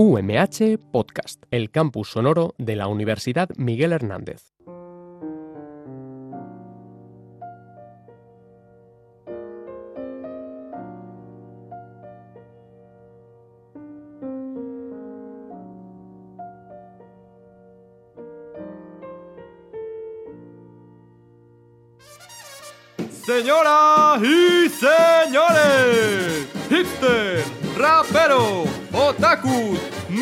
UMH Podcast, el campus sonoro de la Universidad Miguel Hernández. Señoras y señores, hipster, rapero, otakus,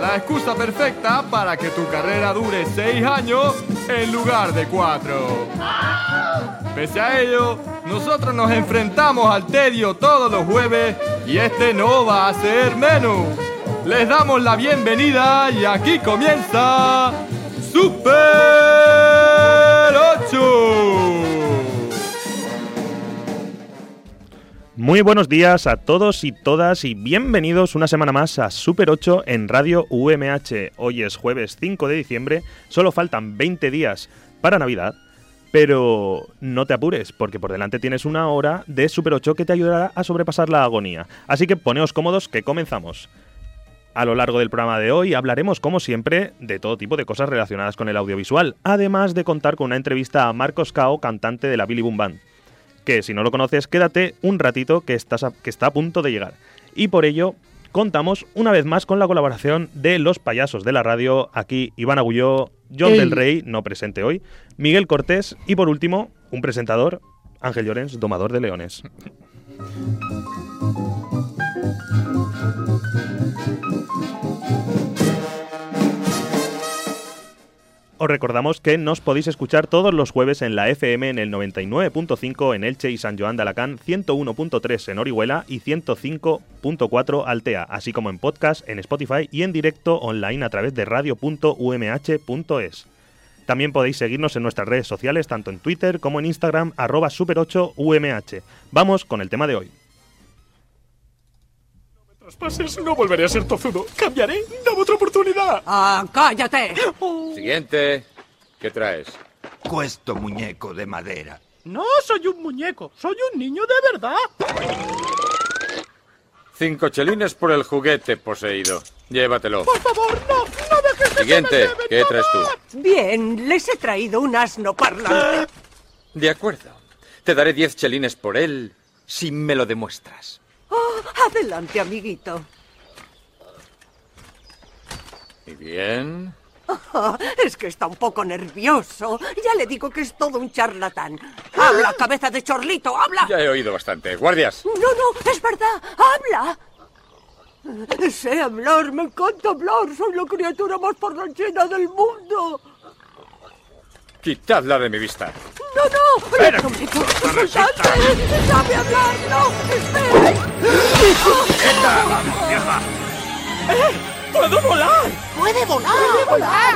la excusa perfecta para que tu carrera dure 6 años en lugar de 4. Pese a ello, nosotros nos enfrentamos al tedio todos los jueves y este no va a ser menos. Les damos la bienvenida y aquí comienza Super 8. Muy buenos días a todos y todas y bienvenidos una semana más a Super 8 en Radio UMH. Hoy es jueves 5 de diciembre, solo faltan 20 días para Navidad, pero no te apures porque por delante tienes una hora de Super 8 que te ayudará a sobrepasar la agonía. Así que poneos cómodos que comenzamos. A lo largo del programa de hoy hablaremos, como siempre, de todo tipo de cosas relacionadas con el audiovisual, además de contar con una entrevista a Marcos Cao, cantante de la Billy Boom Band que si no lo conoces, quédate un ratito que, estás a, que está a punto de llegar. Y por ello, contamos una vez más con la colaboración de los payasos de la radio, aquí Iván Agulló, John Ey. del Rey, no presente hoy, Miguel Cortés y por último, un presentador, Ángel Llorens, domador de leones. Os recordamos que nos podéis escuchar todos los jueves en la FM en el 99.5 en Elche y San Joan de Alacant, 101.3 en Orihuela y 105.4 Altea, así como en podcast, en Spotify y en directo online a través de radio.umh.es. También podéis seguirnos en nuestras redes sociales, tanto en Twitter como en Instagram, arroba super8umh. Vamos con el tema de hoy. Traspases, no volveré a ser tozudo. Cambiaré. Dame otra oportunidad. ¡Ah, cállate! Siguiente. ¿Qué traes? Cuesto muñeco de madera. No soy un muñeco, soy un niño de verdad. Cinco chelines por el juguete poseído. Llévatelo. Por favor, no, no dejes que Siguiente. se me lleve ¿Qué traes tú? Bien, les he traído un asno parlante. De acuerdo. Te daré diez chelines por él si me lo demuestras. Oh, adelante, amiguito. ¿Y bien? Oh, es que está un poco nervioso. Ya le digo que es todo un charlatán. ¡Habla, cabeza de chorlito! ¡Habla! Ya he oído bastante. Guardias. No, no, es verdad. ¡Habla! Sé hablar, me encanta hablar. Soy la criatura más parlanchina del mundo. Quitadla de mi vista. No, no, prometo. ¡Soltadme! ¡Déjame hablar! ¡No! ¡Espera! ¡Puedo volar! ¡Puede volar! ¡Puede volar!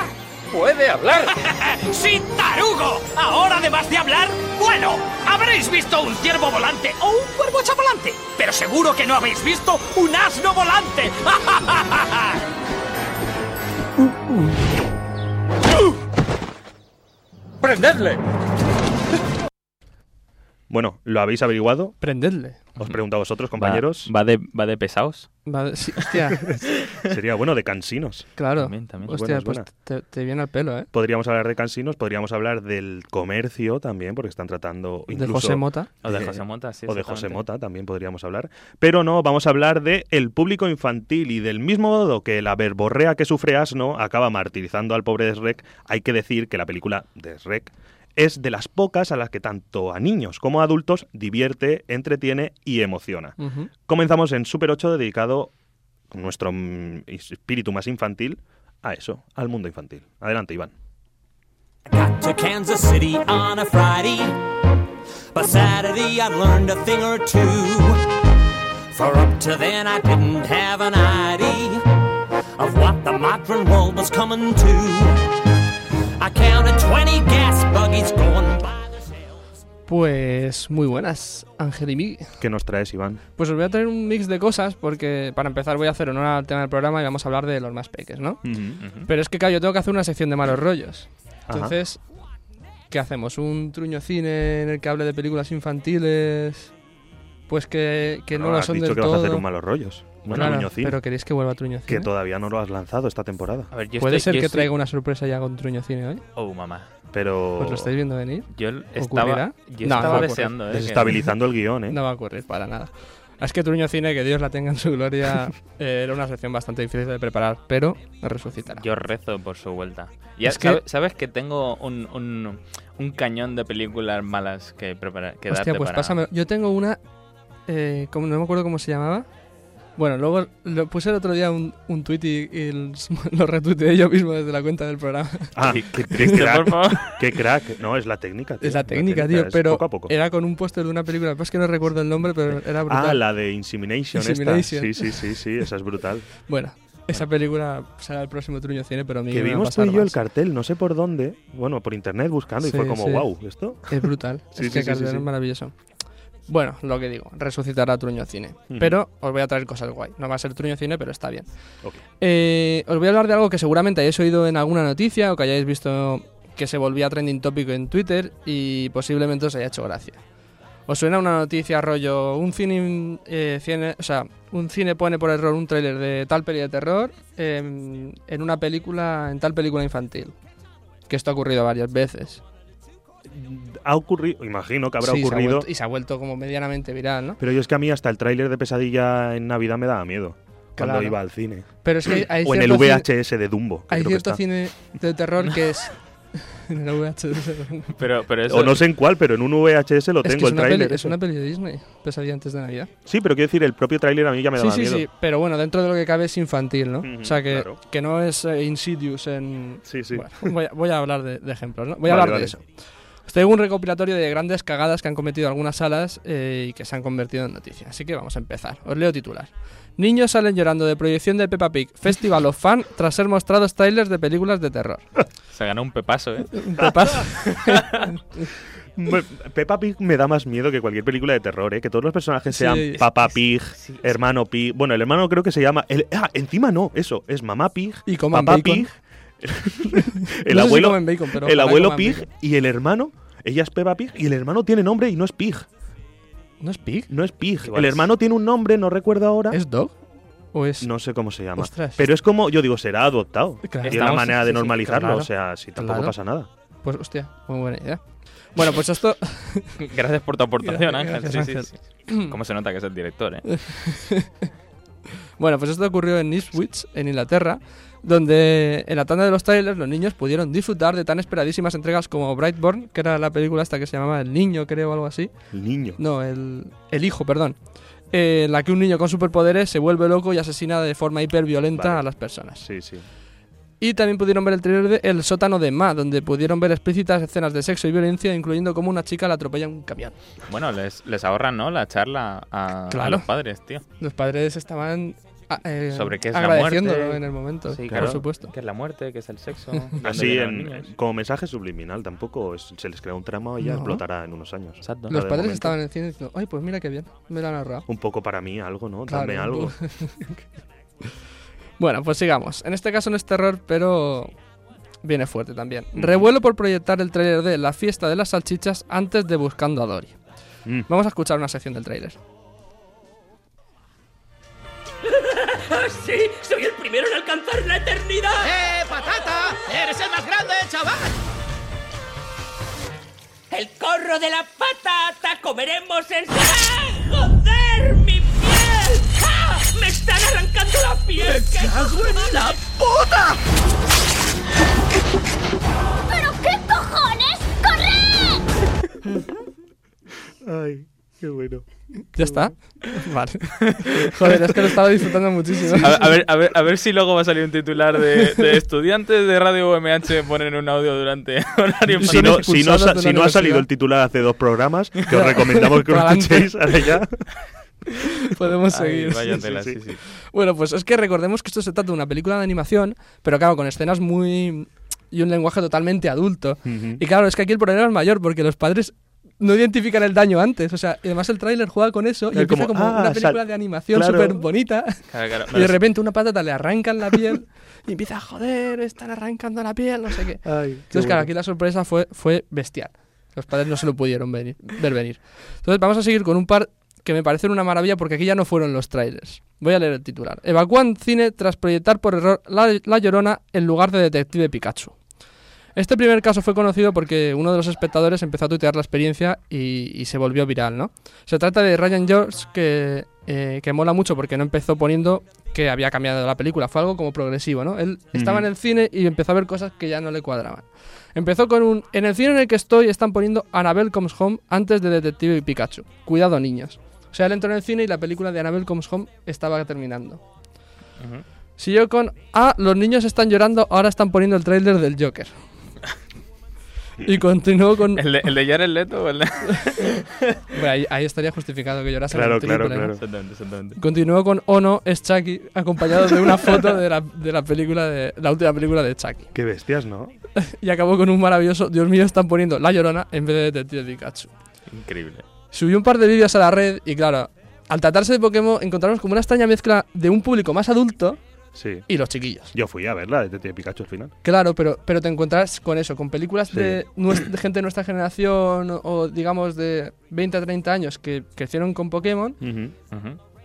¡Puede hablar! ¡Sí, tarugo! Ahora, además de hablar, bueno, habréis visto un ciervo volante o un cuervo chavolante, pero seguro que no habéis visto un asno volante. ¡Prendedle! Bueno, ¿lo habéis averiguado? Prendedle. Os pregunto a vosotros, compañeros. ¿Va, va de, ¿Va de pesados? Sí, hostia, Sería bueno de cansinos. claro. También, también. Hostia, pues te, te viene al pelo, ¿eh? Podríamos hablar de cansinos, podríamos hablar del comercio también, porque están tratando De incluso... José Mota. O de Eh, José Mota, sí. o de José. Mota también podríamos hablar. Pero no, vamos a hablar de el público infantil y del mismo modo que la verborrea que sufre Asno acaba martirizando al pobre Shrek, hay que decir que la película de Shrek es de las pocas a las que tanto a niños como a adultos divierte, entretiene y emociona. Ujú. Comenzamos en Super 8 dedicado con nuestro mm, espíritu más infantil a eso, al mundo infantil. Adelante, Iván. Got to Kansas City on a Friday. By Saturday, I'd learned a thing or two. For up to then, I didn't have an idea of what the modern world was coming to. Pues muy buenas, Ángel y Miguel. ¿Qué nos traes, Iván? Pues os voy a traer un mix de cosas porque para empezar voy a hacer honor al tema del programa y vamos a hablar de los más peques, ¿no? Pero es que, claro, yo tengo que hacer una sección de malos rollos. Ajá. Entonces, ¿qué hacemos? ¿Un truño cine en el que hable de películas infantiles? Pues que, que no, No, lo has son dicho del que vas todo. a hacer un malos rollos. Un Claro, Truño Cine, pero queréis que vuelva a Truño que todavía no lo has lanzado esta temporada. A ver, yo ¿Puede estoy- ser yo que estoy- traiga una sorpresa ya con Truño Cine hoy? Oh, mamá. Pero Pues lo estáis viendo venir. Yo estaba, No, estaba deseando, ¿eh? que- desestabilizando el guion, ¿eh? No va a ocurrir para nada. Es que Truño Cine, que Dios la tenga en su gloria, eh, era una sección bastante difícil de preparar, pero resucitará. Yo rezo por su vuelta. Ya Es que- sabe- sabes que tengo un, un, un cañón de películas malas que preparar, que Hostia, darte pues para- pásame. Yo tengo una. Eh, como, no me acuerdo cómo se llamaba. Bueno, luego lo puse el otro día un, un tweet y, y el- lo retuiteé yo mismo desde la cuenta del programa. Ah, qué, qué triste, crack. Qué crack. No, es la técnica, tío. Es la técnica, tío, pero Poco a poco. era con un póster de una película. Pues que no recuerdo el nombre, pero era brutal. Ah, la de Insemination, esta. Insemination. Sí, sí, sí, sí, esa es brutal. Bueno, esa película será el próximo Truño Cine, pero a mí que me va a vimos tú y yo el cartel, no sé por dónde, bueno, por internet buscando y fue como, sí. wow, ¿esto? Es brutal. Sí, es sí, que sí, cartel sí, sí. es maravilloso. Bueno, lo que digo, resucitará Truño Cine. Pero os voy a traer cosas guay. No va a ser Truño Cine, pero está bien. Eh, os voy a hablar de algo que seguramente hayáis oído en alguna noticia o que hayáis visto que se volvía trending tópico en Twitter y posiblemente os haya hecho gracia. ¿Os suena una noticia rollo, un cine, eh, cine- o sea, un cine pone por error un tráiler de tal peli de terror em, en una película, en tal película infantil? Que esto ha ocurrido varias veces. Ha ocurrido, imagino que habrá Sí, se ha ocurrido, vuelto- y se ha vuelto como medianamente viral, ¿no? pero yo es que a mí hasta el tráiler de Pesadilla en Navidad me daba miedo. Cuando Claro. iba al cine. Pero es que hay o en el cine- VHS de Dumbo. que Hay cierto cine de terror que es. en el VHS. Pero, pero eso O no sé en cuál, pero en un VHS lo Es que tengo es el tráiler. es una peli de Disney, Pesadilla antes de Navidad. Sí, pero quiero decir, el propio tráiler a mí ya me Sí, daba sí, miedo. sí, pero bueno, dentro de lo que cabe es infantil, ¿no? O sea, que, claro. que no es eh, Insidious en... Sí, sí. Bueno, voy, a, voy a hablar de, de ejemplos, ¿no? Voy a Vale, hablar vale. de eso. Os traigo un recopilatorio de grandes cagadas que han cometido algunas salas eh, y que se han convertido en noticia. Así que vamos a empezar. Os leo titular. Niños salen llorando de proyección de Peppa Pig Festival of Fan tras ser mostrados trailers de películas de terror. se ganó un pepazo, ¿eh? Un pepazo. Peppa Pig me da más miedo que cualquier película de terror, ¿eh? Que todos los personajes Sí, sean es- Papá es- Pig, sí, sí. hermano Pig. Bueno, el hermano creo que se llama. El, ah, encima no, eso. Es Mamá Pig, Y Papá bacon. Pig, el No sé si abuelo, comen bacon, pero el abuelo Pig bacon. y el hermano. Ella es Peppa Pig y el hermano tiene nombre y no es Pig. ¿No es Pig? No es Pig. Igual el es- hermano tiene un nombre, no recuerdo ahora. ¿Es Dog? ¿O es.? No sé cómo se llama. Ostras. Pero es como, yo digo, será adoptado. Claro. Y es la Estamos- manera de sí, sí, normalizarlo. claro. O sea, si tampoco Claro. pasa nada. Pues hostia, muy buena idea. Bueno, pues esto. Gracias por tu aportación, Gracias, Ángel. gracias, Sí, sí, sí. ¿Cómo se nota que es el director, eh? Bueno, pues esto ocurrió en Ipswich, en Inglaterra, donde en la tanda de los trailers los niños pudieron disfrutar de tan esperadísimas entregas como Brightborn, que era la película hasta que se llamaba El Niño, creo, o algo así. El niño. No, el, el Hijo, perdón. Eh, en la que un niño con superpoderes se vuelve loco y asesina de forma hiperviolenta Vale. a las personas. Sí, sí. Y también pudieron ver el trailer de El sótano de Ma, donde pudieron ver explícitas escenas de sexo y violencia, incluyendo cómo una chica la atropella en un camión. Bueno, les, les ahorran, ¿no? La charla a, los padres, tío. Los padres estaban ah, eh, Sobre qué es la agradeciéndolo muerte. en el momento, Sí, por supuesto. ¿Qué es la muerte? ¿Qué es el sexo? ¿Dónde Así, en, como mensaje subliminal, tampoco es- se les crea un trama y ya No. explotará en unos años. Exacto. Los padres momento. estaban en el cine diciendo, ay, pues mira qué bien, me lo han ahorrado. Un poco para mí algo, ¿no? Claro, Dame algo. bueno, pues sigamos. En este caso no es terror, pero viene fuerte también. Mm. Revuelo por proyectar el tráiler de La fiesta de las salchichas antes de Buscando a Dory. Mm. Vamos a escuchar una sección del tráiler. ¡Ah, sí! ¡Soy el primero en alcanzar la eternidad! ¡Eh, patata! ¡Eres el más grande, chaval! ¡El corro de la patata! ¡Comeremos en... ¡Ah! ¡Joder, mi piel! ¡Ah! ¡Me están arrancando la piel! ¡Me cago en la puta! ¿Pero qué cojones? ¡Corre! Ay, qué bueno. ¿Ya está? vale. Joder, es que lo estaba disfrutando muchísimo. A, a ver, a, ver, a ver si luego va a salir un titular de, de estudiantes de Radio UMH ponen un audio durante horario Si no, si no, si ha salido el titular hace dos programas, que os recomendamos que lo escuchéis ahora ya. Podemos Ay, seguir. vaya Sí, tela, sí, sí, sí. sí. Bueno, pues es que recordemos que esto se trata de una película de animación, pero claro, con escenas muy... y un lenguaje totalmente adulto. Y claro, es que aquí el problema es mayor porque los padres no identifican el daño antes. O sea, y además el tráiler juega con eso y empieza como, como, ah, una película de animación claro. súper bonita. Claro, claro. Y de repente una patata le arrancan la piel y empieza a joder, están arrancando la piel, no sé qué. Ay, qué Entonces, claro, aquí la sorpresa fue, fue bestial. Los padres no se lo pudieron venir- ver venir. Entonces, vamos a seguir con un par que me parecen una maravilla porque aquí ya no fueron los trailers. Voy a leer el titular. Evacúan cine tras proyectar por error La, La Llorona en lugar de Detective Pikachu. Este primer caso fue conocido porque uno de los espectadores empezó a tuitear la experiencia y, y se volvió viral, ¿no? Se trata de Ryan George que, eh, que mola mucho porque no empezó poniendo que había cambiado la película, fue algo como progresivo, ¿no? Él estaba en el cine y empezó a ver cosas que ya no le cuadraban. Empezó con un... En el cine en el que estoy están poniendo Annabelle Comes Home antes de Detective y Pikachu. Cuidado niños. O sea, él entró en el cine y la película de Annabelle Comes Home estaba terminando. Ujú. Siguió con, ah, los niños están llorando, ahora están poniendo el tráiler del Joker. Y continuó con... ¿El de, el de Jared Leto o el de...? Bueno, ahí, ahí estaría justificado que llorase Claro, claro, claro. Exactamente, exactamente. Continuó con Ono es Chucky, acompañado de una foto de la, de la película de la última película de Chucky. Qué bestias, ¿no? Y acabó con un maravilloso, Dios mío, están poniendo La Llorona en vez de Detective Pikachu. Increíble. Subió un par de vídeos a la red y claro, al tratarse de Pokémon encontramos como una extraña mezcla de un público más adulto Sí. y los chiquillos. Yo fui a verla de Pikachu al final. Claro, pero, pero te encuentras con eso, con películas Sí. de, gente de nuestra generación o, o, digamos de 20 a 30 años que crecieron con Pokémon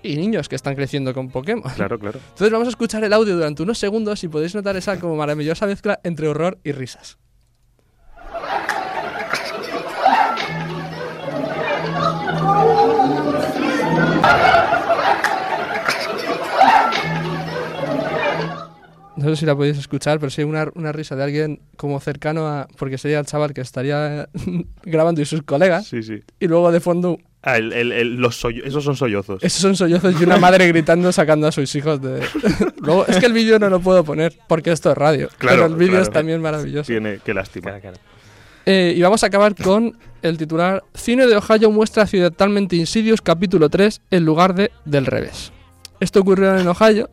y niños que están creciendo con Pokémon. Claro, claro. Entonces vamos a escuchar el audio durante unos segundos y podéis notar esa como maravillosa mezcla entre horror y risas. No sé si la podéis escuchar, pero sí hay una, una risa de alguien como cercano a... Porque sería el chaval que estaría grabando y sus colegas. Sí, sí. Y luego de fondo, Ah, el- el- el- los sollo- esos son sollozos. esos son sollozos y una madre gritando sacando a sus hijos de... luego, es que el vídeo no lo puedo poner porque esto es radio. Claro, pero el vídeo claro. es también maravilloso. Tiene, qué lástima. Claro, claro. Eh, y vamos a acabar con el titular Cine de Ohio muestra accidentalmente Insidious capítulo 3 en lugar de del revés. Esto ocurrió en Ohio.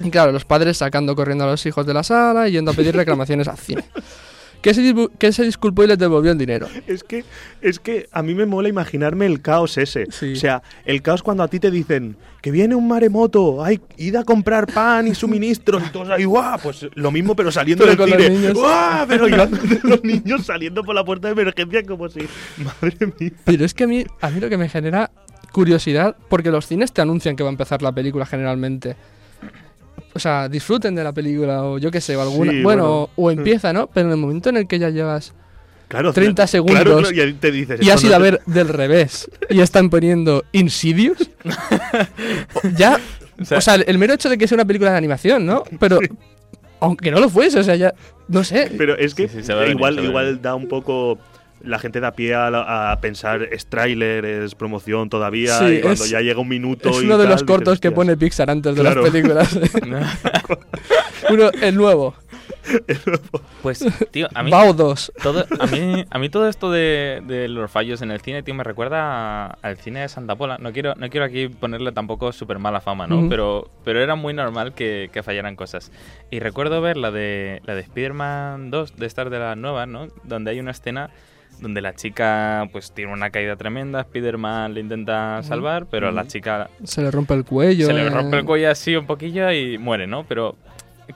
Y claro, los padres sacando corriendo a los hijos de la sala y yendo a pedir reclamaciones al cine. Que se, que se disculpó y les devolvió el dinero. Es que, es que a mí me mola imaginarme el caos ese. Sí. O sea, el caos cuando a ti te dicen que viene un maremoto, hay id a comprar pan y suministros y todos ahí, ¡guau! Pues lo mismo, pero saliendo Pero del cine. ¡Guau! Pero iban los niños saliendo por la puerta de emergencia como si. Madre mía. Pero es que a mí, a mí lo que me genera curiosidad, porque los cines te anuncian que va a empezar la película generalmente. O sea, disfruten de la película o yo qué sé, o alguna. Sí, bueno, bueno. o, empieza, ¿no? Pero en el momento en el que ya llevas Claro, 30 claro, segundos Claro, claro, y te dices. y has no ido a ver del revés y están poniendo Insidious, ya. O sea, el mero hecho de que sea una película de animación, ¿no? Pero. Aunque no lo fuese, o sea, ya. No sé. Pero es que Sí, sí, igual, igual da un poco. La gente da pie a, la- a pensar, es tráiler, es promoción todavía, Sí, y cuando es- ya llega un minuto. Es y uno de tal, los cortos dices, que pone Pixar antes de Claro. las películas. uno, el nuevo. Pues, tío, a mí... Bao 2. Todo, a, mí, a mí todo esto de, de los fallos en el cine, tío, me recuerda a- al cine de Santa Pola. No quiero, no quiero aquí ponerle tampoco súper mala fama, ¿no? Ujú. pero, pero era muy normal que, que fallaran cosas. Y recuerdo ver la de, la de Spider-Man 2, de estas de las nuevas, ¿no? Donde hay una escena donde la chica pues tiene una caída tremenda, Spider-Man le intenta salvar, pero a la chica Se le rompe el cuello. se le eh. rompe el cuello así un poquillo y muere, ¿no? Pero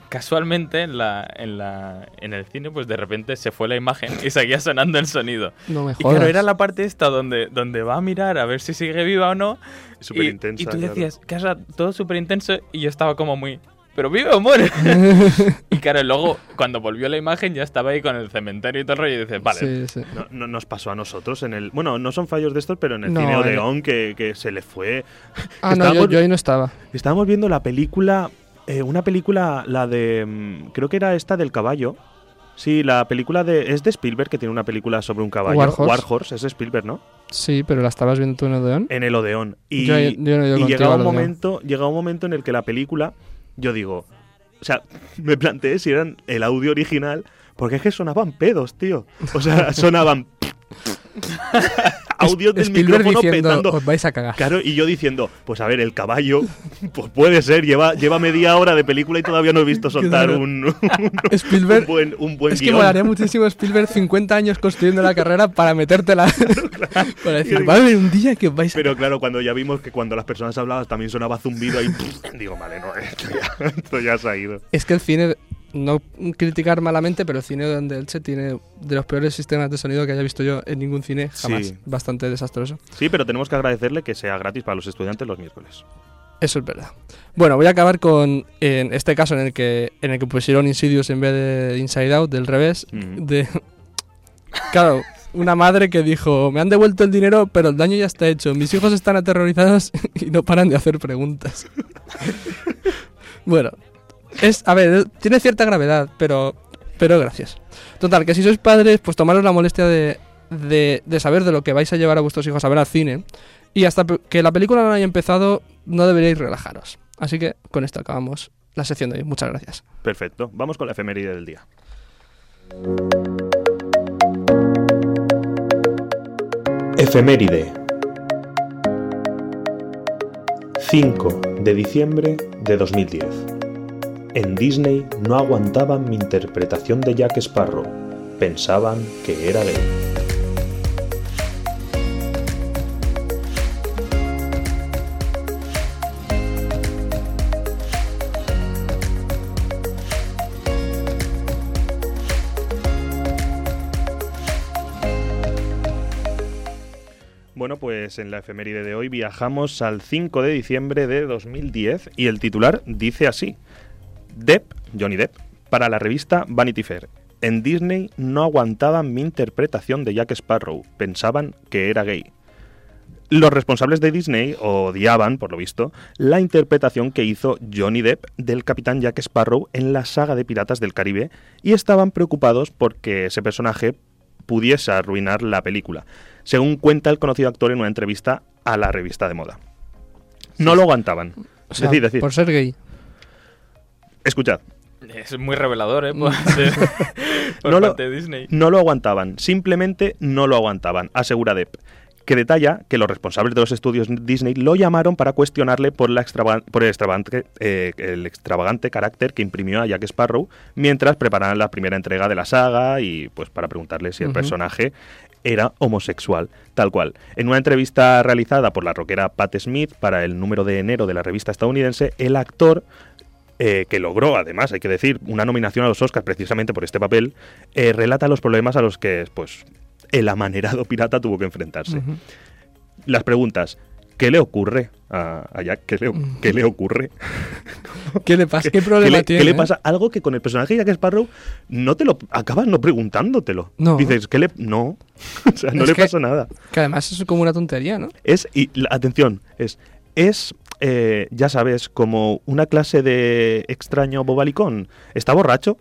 casualmente en la, en la en el cine pues de repente se fue la imagen y seguía sonando el sonido. No me Y jodas. claro, era la parte esta donde, donde va a mirar a ver si sigue viva o no. Súper y, intensa, Y tú claro. decías, que era todo súper intenso y yo estaba como muy... ¿Pero vive o muere? y claro, luego cuando volvió la imagen ya estaba ahí con el cementerio y todo el rollo y dices, vale, Sí, sí. No, no nos pasó a nosotros en el. Bueno, no son fallos de estos, pero en el No, cine en- Odeón que, que se le fue. Ah, no, yo, ahí no estaba. Estábamos viendo la película. eh, una película, la de. mm, Creo que era esta del caballo. Sí, la película de. Es de Spielberg que tiene una película sobre un caballo. War Horse. es de Spielberg, ¿no? Sí, pero la estabas viendo tú en Odeón. En el Odeón. Y, Yo- yo no y llegaba un momento. Llegaba un momento en el que la película. Yo digo. O sea, me planteé si eran el audio original. Porque es que sonaban pedos, tío. O sea, sonaban. Audios del Spielberg micrófono diciendo, petando. os vais a cagar. Claro, y yo diciendo, pues a ver, el caballo, pues puede ser, lleva, lleva media hora de película y todavía no he visto soltar Claro. un, un- Spielberg- un buen, un buen es que guion. molaría muchísimo Spielberg 50 años construyendo la carrera para metértela. para decir, va a haber un día que vais a Pero claro, cuando ya vimos que cuando las personas hablaban también sonaba zumbido ahí, digo, vale, no, esto ya, esto ya se ha ido. Es que el cine, no criticar malamente, pero el cine donde Elche tiene de los peores sistemas de sonido que haya visto yo en ningún cine jamás. Sí. Bastante desastroso. Sí, pero tenemos que agradecerle que sea gratis para los estudiantes los miércoles. Eso es verdad. Bueno, voy a acabar con en este caso en el que en el que pusieron Insidious en vez de Inside Out, del revés, Mm. de claro, una madre que dijo, "Me han devuelto el dinero, pero el daño ya está hecho. Mis hijos están aterrorizados y no paran de hacer preguntas." bueno, es a ver, tiene cierta gravedad, pero pero gracias. Total, que si sois padres, pues tomaros la molestia de, de, de saber de lo que vais a llevar a vuestros hijos a ver al cine. Y hasta que la película no haya empezado, no deberíais relajaros. Así que con esto acabamos la sección de hoy. Muchas gracias. Perfecto, vamos con la efeméride del día. Efeméride 5 de diciembre de 2010 En Disney no aguantaban mi interpretación de Jack Sparrow, pensaban que era gay. Bueno, pues en la efeméride de hoy viajamos al 5 de diciembre de 2010 y el titular dice así. Depp, Johnny Depp, para la revista Vanity Fair. En Disney no aguantaban mi interpretación de Jack Sparrow, pensaban que era gay. Los responsables de Disney odiaban, por lo visto, la interpretación que hizo Johnny Depp del capitán Jack Sparrow en la saga de Piratas del Caribe y estaban preocupados porque ese personaje pudiese arruinar la película, según cuenta el conocido actor en una entrevista a la revista de moda. No lo aguantaban. O sea, por ser gay. Escuchad. Es muy revelador, ¿eh? Por, de- por no, lo, parte de Disney. no lo aguantaban, simplemente no lo aguantaban, asegura Depp, que detalla que los responsables de los estudios Disney lo llamaron para cuestionarle por, la extrava- por el, extravagante, eh, el extravagante carácter que imprimió a Jack Sparrow mientras preparaban la primera entrega de la saga y pues para preguntarle si el personaje era homosexual, tal cual. En una entrevista realizada por la rockera Pat Smith para el número de enero de la revista estadounidense, el actor eh, que logró, además, hay que decir, una nominación a los Oscars precisamente por este papel, eh, relata los problemas a los que, pues, el amanerado pirata tuvo que enfrentarse. Las preguntas, ¿qué le ocurre a, a Jack? ¿Qué le, qué le ocurre? ¿Qué le pasa? ¿Qué problema le, tiene? ¿Qué le pasa? Algo que con el personaje de Jack Sparrow no te lo acabas no preguntándotelo. No. Dices, ¿qué le...? No. o sea, no Es le que- pasa nada. Que además es como una tontería, ¿no? Es, y la- atención, es, es eh, ya sabes, como una clase de extraño bobalicón. ¿Está borracho?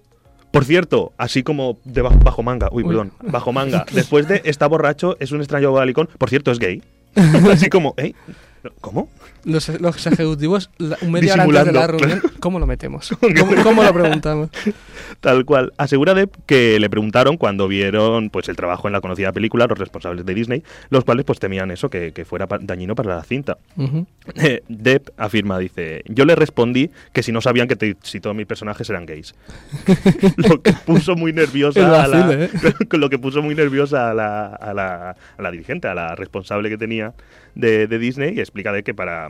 Por cierto, así como de bajo, bajo manga, uy, Uy. perdón, bajo manga, después de está borracho, es un extraño bobalicón, por cierto, es gay. así como, ¿eh? ¿Cómo? Los, los ejecutivos, la- un media hora antes de la reunión, ¿cómo lo metemos? ¿Cómo, cómo lo preguntamos? Tal cual. Asegura Depp que le preguntaron cuando vieron pues el trabajo en la conocida película los responsables de Disney, los cuales pues temían eso, que, que fuera dañino para la cinta. Eh, Depp afirma, dice, yo le respondí que si no sabían que te- si todos mis personajes eran gays. lo que puso muy nerviosa a la, ¿eh? lo que puso muy nerviosa a la, a la, a la dirigente, a la responsable que tenía de, de Disney y explica de que para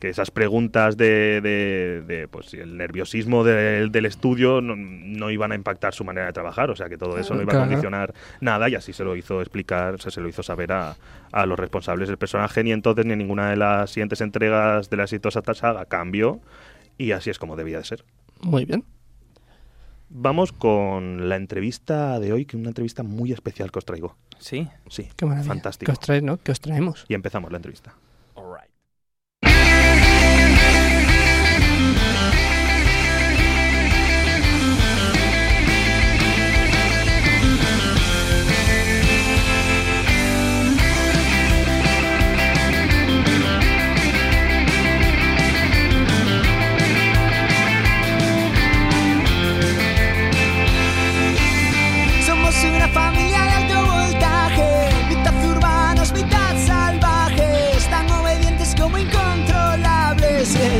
que esas preguntas de, de- de, pues el nerviosismo del, del estudio no, no iban a impactar su manera de trabajar, o sea que todo eso no iba a condicionar nada y así se lo hizo explicar, o sea, se lo hizo saber a, a los responsables del personaje ni entonces ni en ninguna de las siguientes entregas de la exitosa saga cambió y así es como debía de ser. Muy bien. Vamos con la entrevista de hoy, que es una entrevista muy especial que os traigo. Sí. Sí. Qué maravilla. Fantástico. ¿Qué os os traemos? Y empezamos la entrevista. Somos una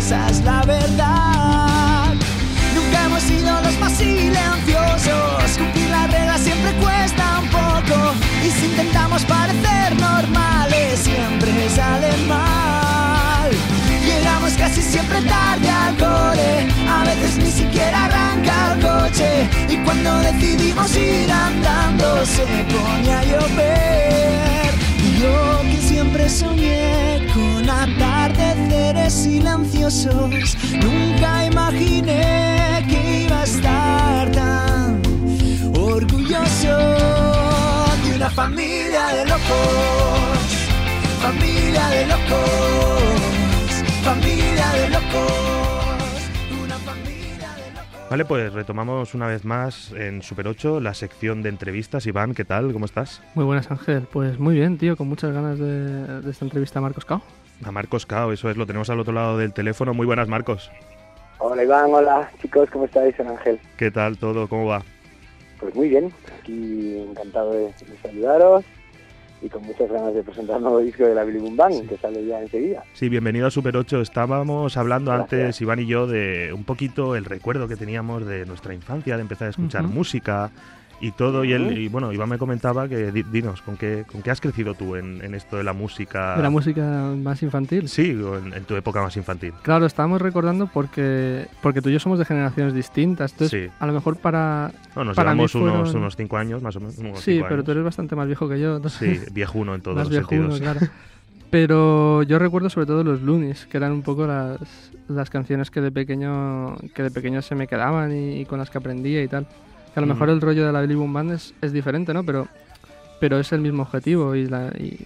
esa es la verdad. Nunca hemos sido los más silenciosos. Cumplir las reglas siempre cuesta un poco. Y si intentamos parecer normales, siempre sale mal. Llegamos casi siempre tarde al cole. A veces ni siquiera arranca el coche. Y cuando decidimos ir andando, se pone a llover. Y yo que siempre soñé silenciosos, nunca imaginé que iba a estar tan orgulloso de una familia de locos, familia de locos, familia de locos, una familia de locos. Vale, pues retomamos una vez más en Super 8 la sección de entrevistas. Iván, ¿qué tal? ¿Cómo estás? Muy buenas, Ángel. Pues muy bien, tío, con muchas ganas de, de esta entrevista a Marcos Cao. A Marcos Cao, eso es, lo tenemos al otro lado del teléfono. Muy buenas, Marcos. Hola Iván, hola chicos, ¿cómo estáis? Soy Ángel. ¿Qué tal todo? ¿Cómo va? Pues muy bien, aquí encantado de, de saludaros y con muchas ganas de presentar un nuevo disco de la Billy Boom Bang, que sale ya enseguida. Sí, bienvenido a Super 8. Estábamos hablando Gracias. antes, Iván y yo, de un poquito el recuerdo que teníamos de nuestra infancia, de empezar a escuchar música y todo. Y, él, y bueno, Iván me comentaba que, di- dinos, ¿con qué, ¿con qué has crecido tú en, en esto de la música? De la música más infantil. Sí, en, en tu época más infantil. Claro, estábamos recordando porque porque tú y yo somos de generaciones distintas. Entonces, Sí. a lo mejor para. No, nos para mí llevamos unos, fueron- unos cinco años, más o menos. unos Sí, pero años. tú eres bastante más viejo que yo. entonces- Sí, viejuno en todos más los viejuno, sentidos. claro. Pero yo recuerdo sobre todo los Loonies, que eran un poco las, las canciones que de pequeño que de pequeño se me quedaban y, y con las que aprendía y tal. Que a lo mejor el rollo de la Billy Boom Band es, es diferente, ¿no? Pero pero es el mismo objetivo y la y,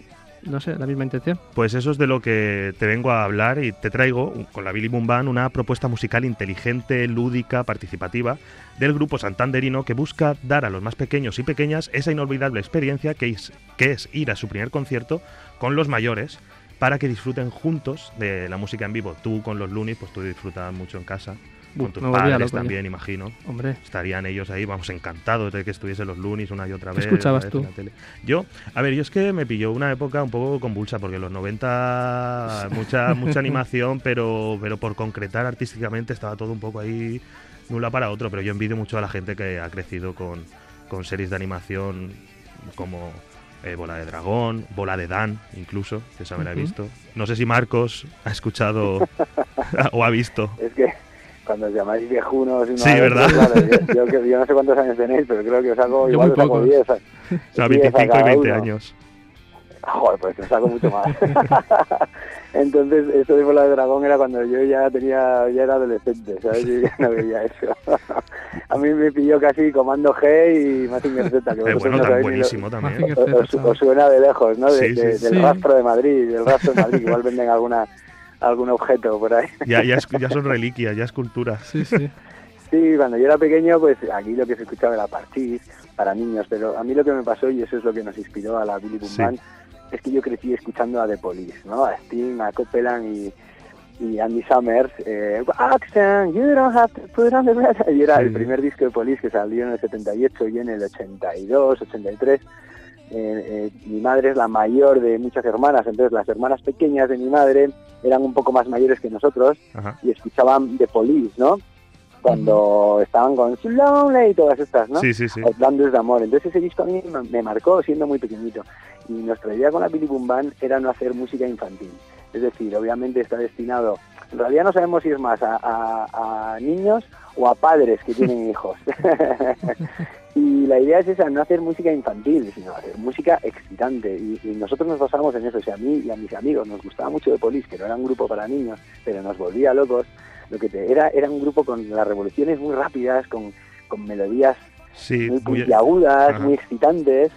no sé, la misma intención. Pues eso es de lo que te vengo a hablar y te traigo con la Billy Boom Band una propuesta musical inteligente, lúdica, participativa del grupo santanderino que busca dar a los más pequeños y pequeñas esa inolvidable experiencia que es, que es ir a su primer concierto con los mayores para que disfruten juntos de la música en vivo. Tú con los Loonies, pues tú disfrutas mucho en casa. Con tus padres yo. también, imagino. Hombre. Estarían ellos ahí, vamos, encantados de que estuviesen los Loonies una y otra ¿Qué vez. escuchabas vez tú? en la tele. Yo, a ver, yo es que me pilló una época un poco convulsa, porque en los 90 mucha, mucha animación, pero, pero por concretar artísticamente estaba todo un poco ahí de un lado para otro. Pero yo envidio mucho a la gente que ha crecido con, con series de animación como eh, Bola de Dragón, Bola de Dan, incluso, que esa me la he visto. No sé si Marcos ha escuchado o ha visto. Es que cuando os llamáis viejunos... y Sí, ¿verdad? claro, yo, yo que- yo no sé cuántos años tenéis, pero creo que os hago Yo igual muy os hago pocos. 10. O sea, 10 a 25 y cada 20 uno. años. Joder, pues os saco mucho más. Entonces, eso de Bola de Dragón era cuando yo ya tenía, ya era adolescente, ¿sabes? Yo ya no veía eso. A mí me pilló casi Comando G y Mazinger Z, que Eh, vosotros bueno, no tan sabéis ni lo- buenísimo también. os, os- os suena de lejos, ¿no? De- Sí, de- sí, del sí. rastro de Madrid, del rastro de Madrid, igual venden alguna algún objeto por ahí. Ya, ya, es- ya son reliquias, ya es cultura. Sí, sí. Sí, cuando yo era pequeño, pues aquí lo que se escuchaba era parchís para niños, pero a mí lo que me pasó, y eso es lo que nos inspiró a la Billy Boom Sí. Band, es que yo crecí escuchando a The Police, ¿no? A Sting, a Copeland y, y Andy Summers. Eh, Roxanne, you don't have to put on the red. Y era el primer disco de Police que salió en el 78 y en el 82, 83. Eh, eh, mi madre es la mayor de muchas hermanas, entonces las hermanas pequeñas de mi madre eran un poco más mayores que nosotros Ajá. y escuchaban The Police, ¿no? Cuando estaban con Lonely y todas estas, ¿no? Sí, sí, sí. Outlanders de amor. Entonces ese disco a mí me- me marcó siendo muy pequeñito. Y nuestra idea con la Billy Boom Band era no hacer música infantil. Es decir, obviamente está destinado, en realidad no sabemos si es más a, a- a niños o a padres que tienen hijos. y la idea es esa, no hacer música infantil, sino hacer música excitante. Y, y nosotros nos basamos en eso. O sea, a mí y a mis amigos nos gustaba mucho de Police, que no era un grupo para niños, pero nos volvía locos. Lo que te, era, era un grupo con las revoluciones muy rápidas, con, con melodías Sí, muy muy- Ajá. muy excitantes.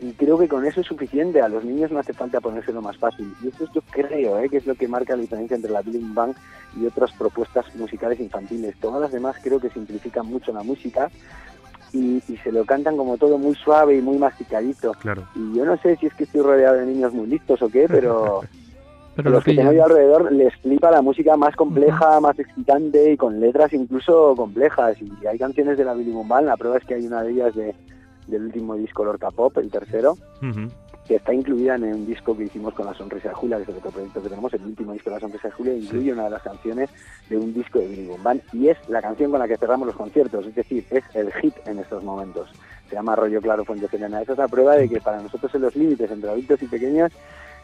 Y creo que con eso es suficiente. A los niños no hace falta ponérselo más fácil. Y eso es yo creo ¿eh? que es lo que marca la diferencia entre la Billy Bang y otras propuestas musicales infantiles. Todas las demás creo que simplifican mucho la música y, y se lo cantan como todo muy suave y muy masticadito. Claro. Y yo no sé si es que estoy rodeado de niños muy listos o qué, pero, Pero los lo que tengo yo alrededor les flipa la música más compleja, más excitante y con letras incluso complejas. Y hay canciones de la Billy Boom Band, la prueba es que hay una de ellas de, del último disco Lorca Pop, el tercero. Que está incluida en un disco que hicimos con La Sonrisa de Julia, que es el otro proyecto que tenemos, el último disco de La Sonrisa de Julia, incluye una de las canciones de un disco de Billy Band y es la canción con la que cerramos los conciertos, es decir, es el hit en estos momentos. Se llama Rollo Claro Fuente Serena. Esa es la prueba de que para nosotros en los límites entre adultos y pequeños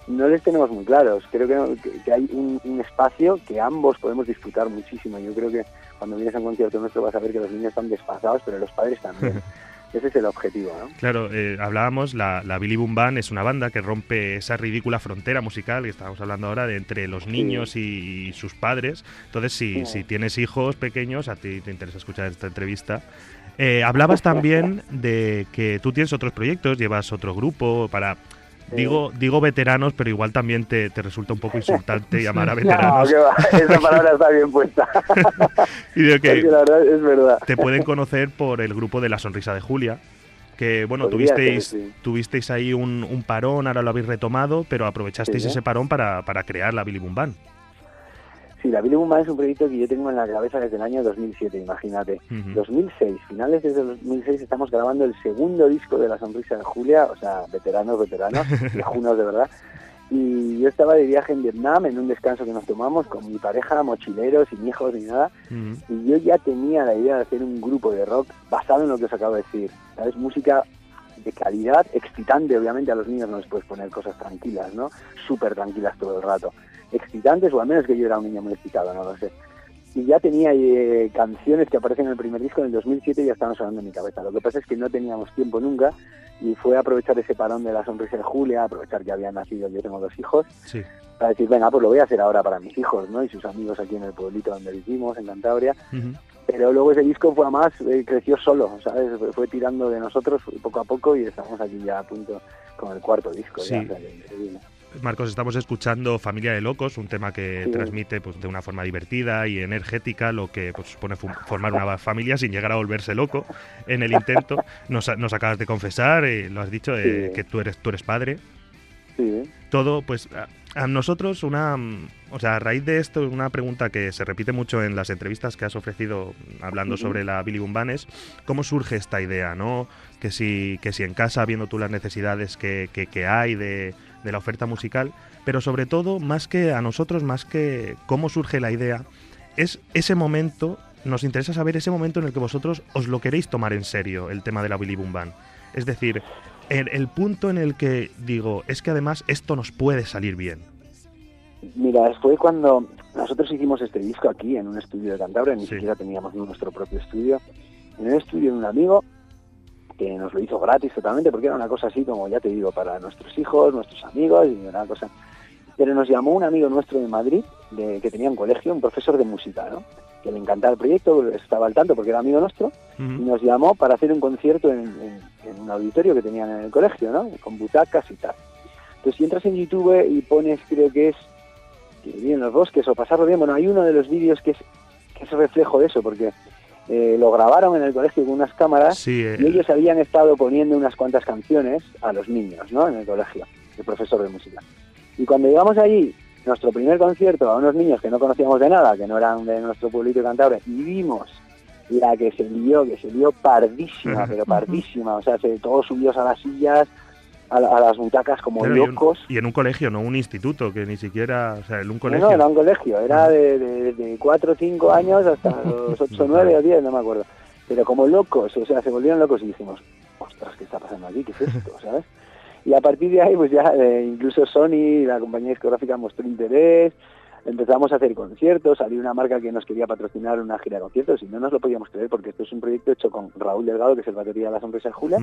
no les tenemos muy claros. Creo que, que- que hay un, un espacio que ambos podemos disfrutar muchísimo. Yo creo que cuando vienes a un concierto nuestro vas a ver que los niños están desfasados, pero los padres también. Ese es el objetivo, ¿no? Claro, eh, hablábamos, la, la Billy Boom Band es una banda que rompe esa ridícula frontera musical que estábamos hablando ahora de entre los niños y, y sus padres. Entonces, si, Sí. si tienes hijos pequeños, a ti te interesa escuchar esta entrevista. Eh, hablabas también de que tú tienes otros proyectos, llevas otro grupo para... Digo, digo veteranos, pero igual también te, te resulta un poco insultante llamar a No, veteranos. va, esa palabra está bien puesta. Y de que Porque la verdad es verdad. te pueden conocer por el grupo de La Sonrisa de Julia. Que bueno, Podría tuvisteis, sí. tuvisteis ahí un, un parón, ahora lo habéis retomado, pero aprovechasteis Sí. ese parón para, para crear la Billy Boom Band. Sí, la Boom Band es un proyecto que yo tengo en la cabeza desde el año 2007, imagínate. Ujú. 2006, finales de 2006 estamos grabando el segundo disco de La Sonrisa de Julia, o sea, veteranos, veteranos, viejunos de verdad. Y yo estaba de viaje en Vietnam, en un descanso que nos tomamos con mi pareja, mochileros, sin hijos ni nada. Y yo ya tenía la idea de hacer un grupo de rock basado en lo que os acabo de decir. ¿Sabes? Música de calidad, excitante, obviamente a los niños no les puedes poner cosas tranquilas, ¿no? Súper tranquilas todo el rato. Excitantes, o al menos que yo era un niño muy excitado, no lo sé. Y ya tenía eh, canciones que aparecen en el primer disco en el 2007 y ya estaban sonando en mi cabeza. Lo que pasa es que no teníamos tiempo nunca y fue aprovechar ese parón de la sonrisa de Julia, aprovechar que había nacido, yo tengo dos hijos, Sí. para decir, venga, pues lo voy a hacer ahora para mis hijos, ¿no? Y sus amigos aquí en el pueblito donde vivimos, en Cantabria. Pero luego ese disco fue a más, eh, creció solo, ¿sabes? Fue, tirando de nosotros poco a poco y estamos aquí ya a punto con el cuarto disco. ya, o sea, que increíble. Marcos, estamos escuchando Familia de Locos, un tema que Sí. transmite pues, de una forma divertida y energética lo que pues, supone formar una familia sin llegar a volverse loco en el intento. Nos, nos acabas de confesar, eh, lo has dicho, eh, Sí. que tú eres, tú eres padre. Sí. Todo, pues a, a nosotros una, o sea, a raíz de esto, una pregunta que se repite mucho en las entrevistas que has ofrecido hablando sobre la Billy Boom Band es cómo surge esta idea, ¿no? Que si, que si en casa, viendo tú las necesidades que, que- que hay de, de la oferta musical, pero sobre todo, más que a nosotros, más que cómo surge la idea, es ese momento, nos interesa saber ese momento en el que vosotros os lo queréis tomar en serio, el tema de la Billy Boom Band. Es decir, el, el punto en el que digo, es que además esto nos puede salir bien. Mira, fue cuando nosotros hicimos este disco aquí en un estudio de Cantabria, ni siquiera teníamos nuestro propio estudio, en un estudio de un amigo que nos lo hizo gratis totalmente, porque era una cosa así como, ya te digo, para nuestros hijos, nuestros amigos, y una cosa... Pero nos llamó un amigo nuestro de Madrid, de, que tenía un colegio, un profesor de música, ¿no? Que le encantaba el proyecto, estaba al tanto porque era amigo nuestro, y nos llamó para hacer un concierto en, en- en un auditorio que tenían en el colegio, ¿no? Con butacas y tal. Entonces, si entras en YouTube y pones, creo que es que viví en los bosques o pasarlo bien, bueno, hay uno de los vídeos que es, que es reflejo de eso, porque eh, lo grabaron en el colegio con unas cámaras Sí, eh, y ellos habían estado poniendo unas cuantas canciones a los niños, ¿no? En el colegio, el profesor de música. Y cuando llegamos allí, nuestro primer concierto a unos niños que no conocíamos de nada, que no eran de nuestro pueblito de Cantabria, y vimos la que se lió, que se lió pardísima, pero pardísima, o sea, se, todos subidos a las sillas, a, la- a las butacas como Claro, y, un- locos. y en un colegio, no un instituto, que ni siquiera, o sea, en un colegio. no, era un colegio, era de, de, de 4 o 5 años hasta los 8 o 9 o 10, no me acuerdo. Pero como locos, o sea, se volvieron locos y dijimos, ostras, ¿qué está pasando aquí? ¿Qué es esto? ¿Sabes? Y a partir de ahí, pues ya eh, incluso Sony, la compañía discográfica, mostró interés, empezamos a hacer conciertos, salió una marca que nos quería patrocinar una gira de conciertos y no nos lo podíamos creer porque esto es un proyecto hecho con Raúl Delgado, que es el batería de la de Julia,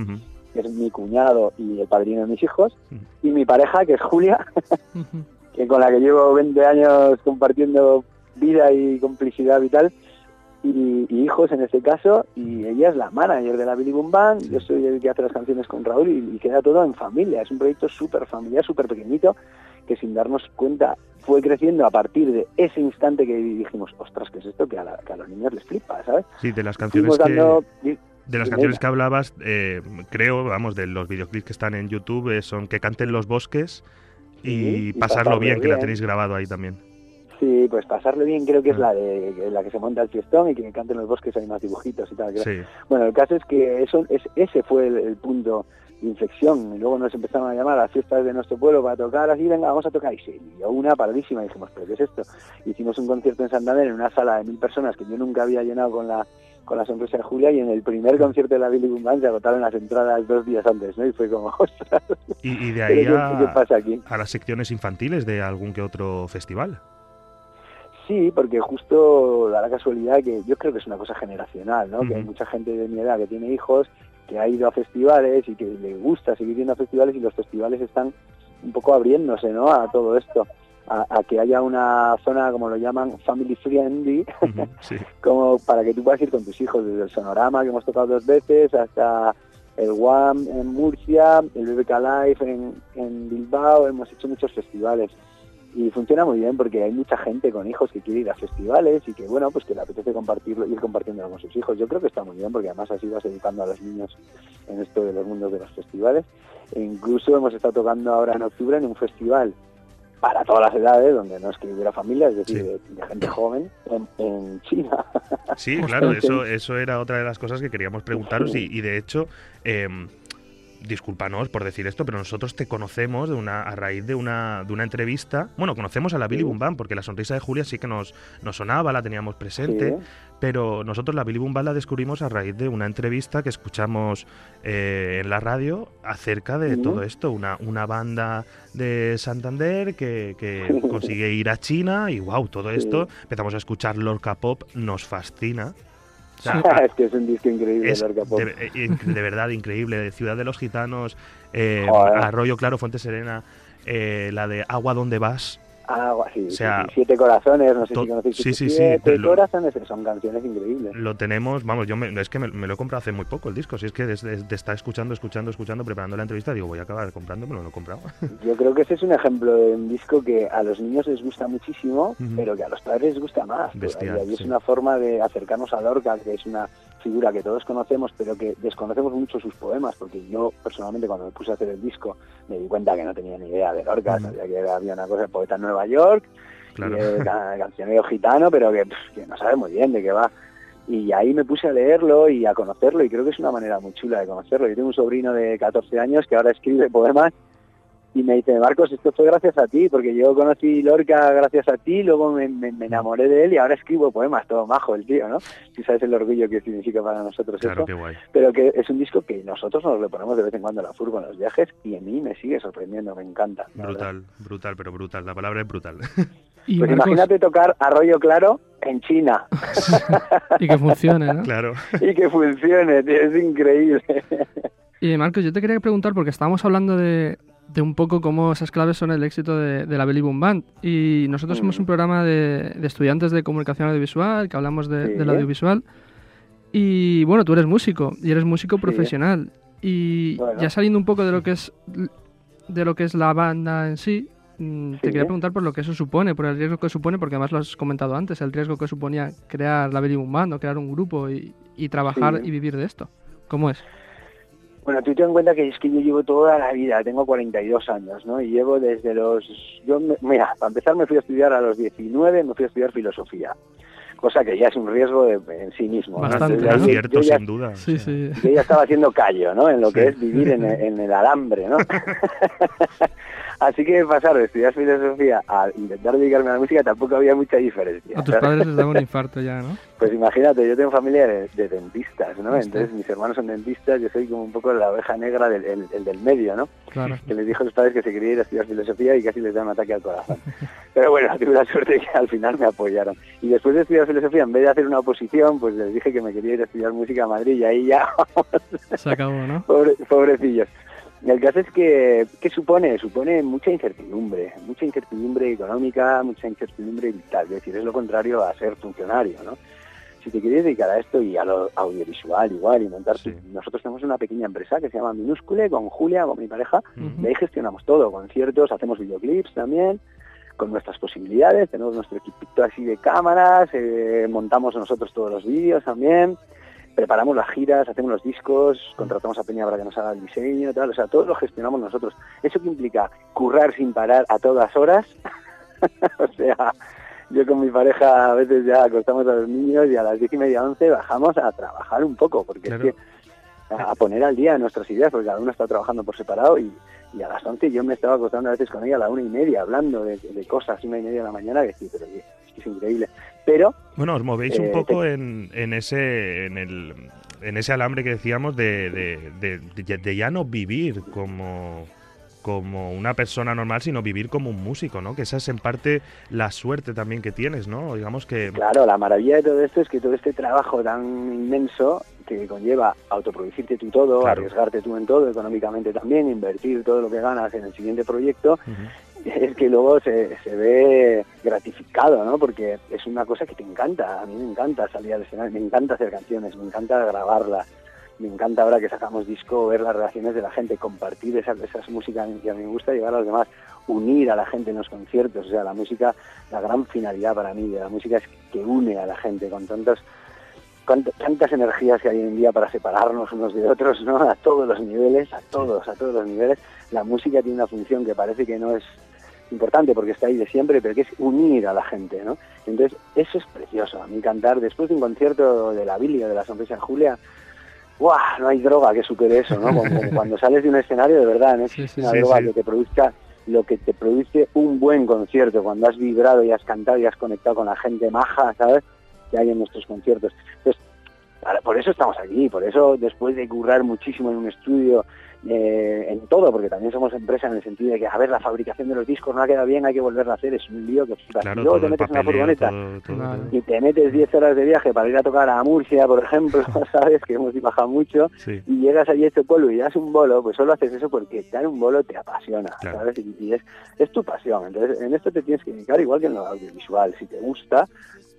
que es mi cuñado y el padrino de mis hijos, y mi pareja, que es Julia, que con la que llevo 20 años compartiendo vida y complicidad vital, y, y hijos en este caso, y ella es la manager de la Billy Boom Band, yo soy el que hace las canciones con Raúl y, y queda todo en familia, es un proyecto súper familiar, súper pequeñito, que sin darnos cuenta fue creciendo a partir de ese instante que dijimos, ostras, ¿qué es esto? Que a, la- que a los niños les flipa, ¿sabes? Sí, de las canciones dando- que... De las canciones que hablabas, eh, creo, vamos, de los videoclips que están en YouTube, eh, son que canten los bosques y, Sí, y pasarlo pasarlo bien, que la tenéis grabado ahí también. Sí, pues pasarle bien creo que es la de la que se monta el fiestón y que canten en los bosques hay más dibujitos y tal. Sí. Bueno, el caso es que eso es, ese fue el, el punto de inflexión. Y luego nos empezaron a llamar a las fiestas de nuestro pueblo para tocar así, venga, vamos a tocar. Y se lió una paradísima. Y dijimos, ¿pero qué es esto? Hicimos un concierto en Santander en una sala de mil personas que yo nunca había llenado con la con la sonrisa de Julia y en el primer concierto de la Billy Boom Band se agotaron las entradas dos días antes, ¿no? Y fue como, ostras, Y, y de ahí ¿Pero qué- a, qué pasa aquí? a las secciones infantiles de algún que otro festival. Sí, porque justo da la casualidad que yo creo que es una cosa generacional, ¿no? Que hay mucha gente de mi edad que tiene hijos, que ha ido a festivales y que le gusta seguir yendo a festivales y los festivales están un poco abriéndose, ¿no? A todo esto, a, a que haya una zona, como lo llaman, family friendly, Sí. como para que tú puedas ir con tus hijos, desde el Sonorama que hemos tocado dos veces hasta el WAM en Murcia, el BBK Live en, en Bilbao, hemos hecho muchos festivales y funciona muy bien porque hay mucha gente con hijos que quiere ir a festivales y que bueno pues que le apetece compartirlo ir compartiéndolo con sus hijos. Yo creo que está muy bien porque además así vas educando a los niños en esto de los mundos de los festivales. E incluso hemos estado tocando ahora en octubre en un festival para todas las edades donde no es que hubiera familia es decir Sí. de, de gente joven en, en China. Sí, claro, eso, eso era otra de las cosas que queríamos preguntaros y, y de hecho, eh, discúlpanos por decir esto, pero nosotros te conocemos de una, a raíz de una, de una entrevista. Bueno, conocemos a la Billy Sí. Boom Band porque la sonrisa de Julia sí que nos, nos sonaba, la teníamos presente, Sí. pero nosotros la Billy Boom Band la descubrimos a raíz de una entrevista que escuchamos eh, en la radio acerca de todo esto. Una, una banda de Santander que, que consigue ir a China y wow, todo esto. Empezamos a escuchar Lorca Pop, nos fascina. O sea, es que es un disco increíble es de, eh, de verdad increíble. Ciudad de los Gitanos, eh. Arroyo Claro, Fuente Serena, eh, la de Agua Donde Vas. Ah, sí, O sea, sí, sí, Siete Corazones, no sé si conocéis sí, sí, sí, Siete pero lo- Corazones, son canciones increíbles. Lo tenemos, vamos, yo me, es que me, me lo he comprado hace muy poco el disco. Si es que desde de estar escuchando, escuchando, escuchando, preparando la entrevista, digo, voy a acabar comprándomelo, lo he comprado. Yo creo que ese es un ejemplo de un disco que a los niños les gusta muchísimo, pero que a los padres les gusta más. Bestial, y ahí es sí. una forma de acercarnos a Lorca, que es una figura que todos conocemos, pero que desconocemos mucho sus poemas, porque yo personalmente cuando me puse a hacer el disco me di cuenta que no tenía ni idea de Lorca, sabía que había una cosa de poeta en Nueva York, Claro. y cancionero gitano, pero que, pff, que no sabe muy bien de qué va. Y ahí me puse a leerlo y a conocerlo y creo que es una manera muy chula de conocerlo. Yo tengo un sobrino de 14 años que ahora escribe poemas y me dice, Marcos, esto fue gracias a ti, porque yo conocí Lorca gracias a ti, luego me, me- me enamoré de él y ahora escribo poemas, todo majo el tío, ¿no? Si sabes el orgullo que significa para nosotros Claro, esto. qué guay. Pero que es un disco que nosotros nos le ponemos de vez en cuando a la furgo en los viajes y a mí me sigue sorprendiendo, me encanta. verdad. Brutal, brutal, pero brutal. La palabra es brutal. Y, Pues Marcos, imagínate tocar Arroyo Claro en China y que funcione, ¿no? claro. y que funcione, tío, es increíble. Y Marcos, yo te quería preguntar, porque estábamos hablando de, de un poco cómo esas claves son el éxito de, de la Belly Boom Band. Y nosotros Mm. somos un programa de, de estudiantes de comunicación audiovisual, que hablamos de- Sí. del audiovisual. Y bueno, tú eres músico, y eres músico profesional. Y Bueno. ya saliendo un poco de lo que es de lo que es la banda en sí, mm, te Sí. quería preguntar por lo que eso supone, por el riesgo que supone, porque además lo has comentado antes, el riesgo que suponía crear la Belly Boom Band o crear un grupo y, y trabajar y vivir de esto. ¿Cómo es? Bueno, tú ten en cuenta que es que yo llevo toda la vida, tengo 42 años, ¿no? Y llevo desde los... Yo, me- mira, para empezar me fui a estudiar a los 19, me fui a estudiar filosofía, cosa que ya es un riesgo de- en sí mismo. ¿no? Bastante, Entonces, Es yo- cierto, yo ya- sin duda. Sí, sí. yo ya estaba haciendo callo, ¿no? En lo que es vivir en el, en el alambre, ¿no? Así que pasar de estudiar filosofía a intentar dedicarme a la música tampoco había mucha diferencia. A tus padres les daba un infarto ya, ¿no? Pues imagínate, yo tengo familia de, de dentistas, ¿no? Entonces mis hermanos son dentistas, yo soy como un poco la oveja negra del, el- el del medio, ¿no? Claro. Que les dijo a sus padres que se quería ir a estudiar filosofía y casi les da un ataque al corazón. Pero bueno, tuve la suerte que al final me apoyaron. Y después de estudiar filosofía, en vez de hacer una oposición, pues les dije que me quería ir a estudiar música a Madrid y ahí ya, Se acabó, ¿no? pobre- pobrecillos. El caso es que, ¿qué supone? Supone mucha incertidumbre, mucha incertidumbre económica, mucha incertidumbre vital. Es decir, es lo contrario a ser funcionario, ¿no? Si te quieres dedicar a esto y a lo audiovisual igual y montar... tu- Sí. Nosotros tenemos una pequeña empresa que se llama Minúscule con Julia, con mi pareja, Ujú. y ahí gestionamos todo, conciertos, hacemos videoclips también, con nuestras posibilidades, tenemos nuestro equipito así de cámaras, eh, montamos nosotros todos los vídeos también, preparamos las giras, hacemos los discos, contratamos a Peña para que nos haga el diseño, tal, o sea, todo lo gestionamos nosotros. ¿Eso que implica? Currar sin parar a todas horas, o sea, yo con mi pareja a veces ya acostamos a los niños y a las diez y media, once bajamos a trabajar un poco, porque es que a, a poner al día nuestras ideas, porque cada uno está trabajando por separado y, y a las 11 yo me estaba acostando a veces con ella a la una y media hablando de, de cosas, una y media de la mañana, que sí, pero oye, es que es increíble. Pero... Bueno, os movéis un eh, poco te- en, en ese en el en ese alambre que decíamos de, de, de- de- de ya no vivir como como una persona normal, sino vivir como un músico, ¿no? Que esa es en parte la suerte también que tienes, ¿no? Digamos que Claro, la maravilla de todo esto es que todo este trabajo tan inmenso que conlleva autoproducirte tú todo, Claro. arriesgarte tú en todo, económicamente también, invertir todo lo que ganas en el siguiente proyecto, es que luego se, se ve gratificado, ¿no? Porque es una cosa que te encanta, a mí me encanta salir al escenario, me encanta hacer canciones, me encanta grabarlas, me encanta ahora que sacamos disco, ver las reacciones de la gente, compartir esas, esas músicas que a mí me gusta, llevar a los demás, unir a la gente en los conciertos, o sea, la música, la gran finalidad para mí de la música es que une a la gente con tantos tantas energías que hay hoy en día para separarnos unos de otros, ¿no? A todos los niveles, a todos, a todos los niveles. La música tiene una función que parece que no es importante porque está ahí de siempre, pero que es unir a la gente, ¿no? Entonces, eso es precioso. A mí cantar después de un concierto de la Billy o de la Sonrisa Julia, ¡guau! No hay droga que supere eso, ¿no? Como- como cuando sales de un escenario, de verdad, no una sí, droga sí. que te produzca lo que te produce un buen concierto, cuando has vibrado y has cantado y has conectado con la gente maja, ¿sabes? Que hay en nuestros conciertos. Entonces, Por eso estamos aquí, por eso después de currar muchísimo en un estudio, eh, en todo, porque también somos empresa en el sentido de que, a ver, la fabricación de los discos no ha quedado bien, hay que volverla a hacer, es un lío que flipas. Claro, y luego te metes en una furgoneta todo- todo- Claro. y te metes 10 horas de viaje para ir a tocar a Murcia, por ejemplo, ¿sabes? Que hemos bajado mucho, Sí. y llegas allí hecho polvo y das un bolo, pues solo haces eso porque dar un bolo te apasiona, Claro. ¿sabes? Y, y es, es tu pasión. Entonces, en esto te tienes que dedicar igual que en lo audiovisual. Si te gusta,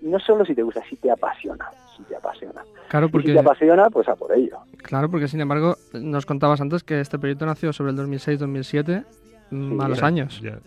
no solo si te gusta, si te apasiona, si te apasiona. Claro, Y si porque te apasiona, pues a por ello. Claro, porque sin embargo, nos contabas antes que este proyecto nació sobre el 2006-2007, mm, Sí, malos ya, años. ya.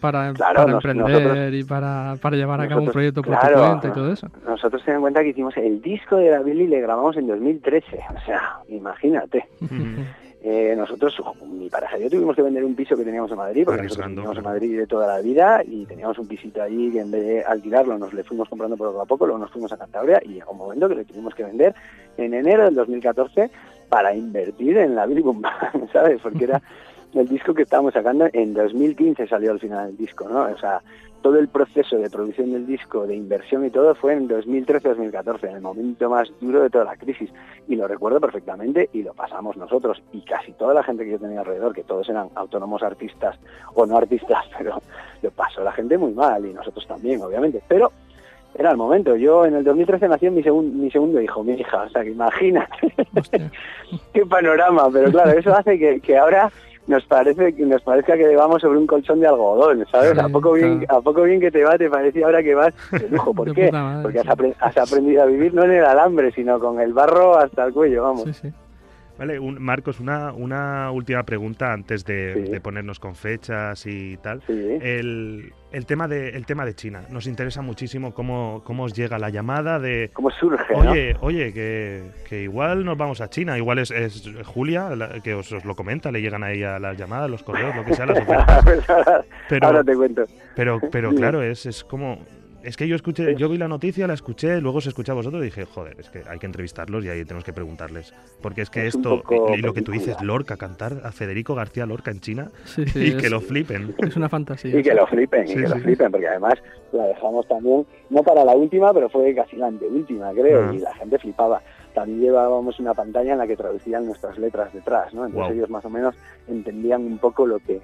Para, Claro, para nos- emprender nosotros- y para, para llevar a cabo un proyecto por claro, tu cuenta y todo eso. Nosotros ten en cuenta que hicimos el disco de la Billy le grabamos en 2013, o sea, imagínate. Eh, nosotros, mi pareja y yo tuvimos que vender un piso que teníamos en Madrid, porque nosotros vivíamos en. Madrid de toda la vida y teníamos un pisito allí que en vez de alquilarlo nos le fuimos comprando poco a poco, luego nos fuimos a Cantabria y llegó un momento que le tuvimos que vender en enero del 2014 para invertir en la Band, ¿sabes? Porque era el disco que estábamos sacando en 2015 salió al final el disco, ¿no? O sea, todo el proceso de producción del disco, de inversión y todo fue en 2013-2014, en el momento más duro de toda la crisis. Y lo recuerdo perfectamente y lo pasamos nosotros y casi toda la gente que yo tenía alrededor, que todos eran autónomos artistas o no artistas, pero lo pasó la gente muy mal y nosotros también, obviamente. Pero era el momento. Yo en el 2013 nació mi, segun- mi segundo hijo, mi hija. O sea, que imagínate qué panorama. Pero claro, eso hace que, que ahora nos parece que nos parezca que vamos sobre un colchón de algodón, ¿sabes? A poco bien a poco bien que te va, te parece ahora que vas de lujo. ¿Por qué? Porque has, aprendido a vivir no en el alambre, sino con el barro hasta el cuello, vamos. Sí, sí. Vale, un- Marcos, una, una última pregunta antes de, Sí. de ponernos con fechas y tal. Sí. El, el, tema de, el tema de China. Nos interesa muchísimo cómo, cómo os llega la llamada de... ¿Cómo surge, no? Oye, oye, que, que igual nos vamos a China. Igual es, es Julia la- que os, os lo comenta, le llegan ahí a las llamadas, los correos, lo que sea, las ofertas. Pues ahora, Pero- ahora te cuento. Pero, pero claro, es, es como... Es que yo escuché, yo vi la noticia, la escuché, luego se escucha a vosotros y dije, joder, es que hay que entrevistarlos y ahí tenemos que preguntarles. Porque es que Es esto, y lo que tú dices, Lorca, cantar a Federico García Lorca en China Sí, sí, y es- que lo flipen. Es una fantasía. Y que lo flipen, y Sí, que lo flipen, porque además la dejamos también, no para la última, pero fue casi la anteúltima, creo, Ah. y la gente flipaba. También llevábamos una pantalla en la que traducían nuestras letras detrás, ¿no? Entonces ellos más o menos entendían un poco lo que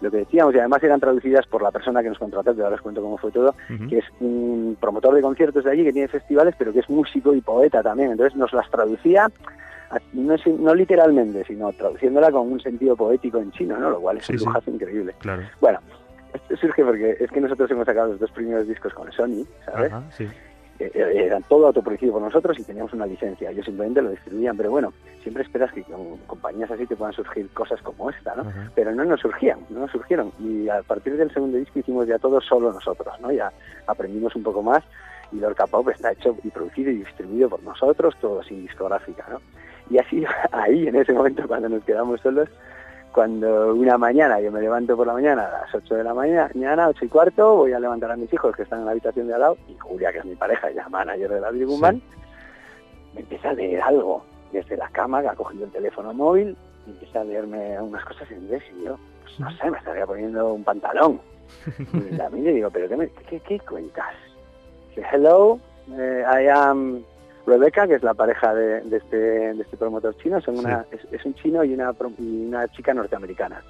lo que decíamos y además eran traducidas por la persona que nos contrató, que ahora os cuento cómo fue todo, que es un promotor de conciertos de allí que tiene festivales, pero que es músico y poeta también. Entonces nos las traducía, no, es- no literalmente, sino traduciéndola con un sentido poético en chino, ¿no? Lo cual es Sí, un sí. lujazo increíble. Claro. Bueno, esto surge porque es que nosotros hemos sacado los dos primeros discos con Sony, ¿sabes? Ajá, sí. Eh, eran todo autoproducido por nosotros y teníamos una licencia. Ellos simplemente lo distribuían, pero bueno, siempre esperas que con compañías así te puedan surgir cosas como esta, ¿no? Pero no nos surgían, no nos surgieron. Y a partir del segundo disco hicimos ya todo solo nosotros, ¿no? Ya aprendimos un poco más y Lorca Pop está hecho y producido y distribuido por nosotros, todo sin discográfica, ¿no? Y así, ahí, en ese momento, cuando nos quedamos solos, cuando una mañana, yo me levanto por la mañana a las 8 de la mañana, 8 y cuarto, voy a levantar a mis hijos que están en la habitación de al lado, y Julia, que es mi pareja y la manager de la Band, me empieza a leer algo desde la cama, que ha cogido el teléfono móvil, y empieza a leerme unas cosas en inglés, y yo, pues no sé, me estaría poniendo un pantalón. Y miro y digo, ¿pero qué, me- qué, qué cuentas? Dice, hello, eh, I am Rebecca, que es la pareja de, de este, de este promotor chino, son una, es, es un chino y una, y una chica norteamericana.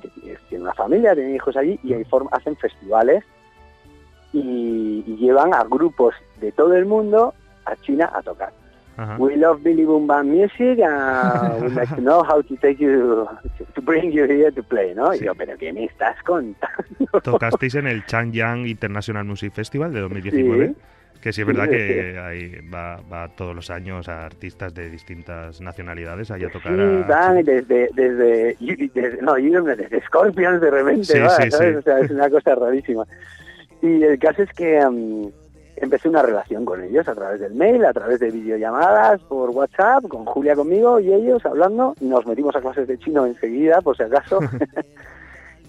que tiene- una familia, tiene hijos allí y ahí form- hacen festivales y, y llevan a grupos de todo el mundo a China a tocar. We love Billy Boom Band music and we'd like to know how to take you, to bring you here to play, ¿no? Y yo, pero ¿qué me estás contando? Tocasteis en el Changyang International Music Festival de 2019. Sí. Que sí es verdad que ahí va, va todos los años a artistas de distintas nacionalidades ahí a tocar. Sí, a- van desde, desde, desde- no, desde Scorpions de repente, Sí, va, sí, ¿sabes? sí. O sea, es una cosa rarísima. Y el caso es que mm, empecé una relación con ellos a través del mail, a través de videollamadas, por WhatsApp, con Julia conmigo y ellos hablando. Nos metimos a clases de chino enseguida, por si acaso.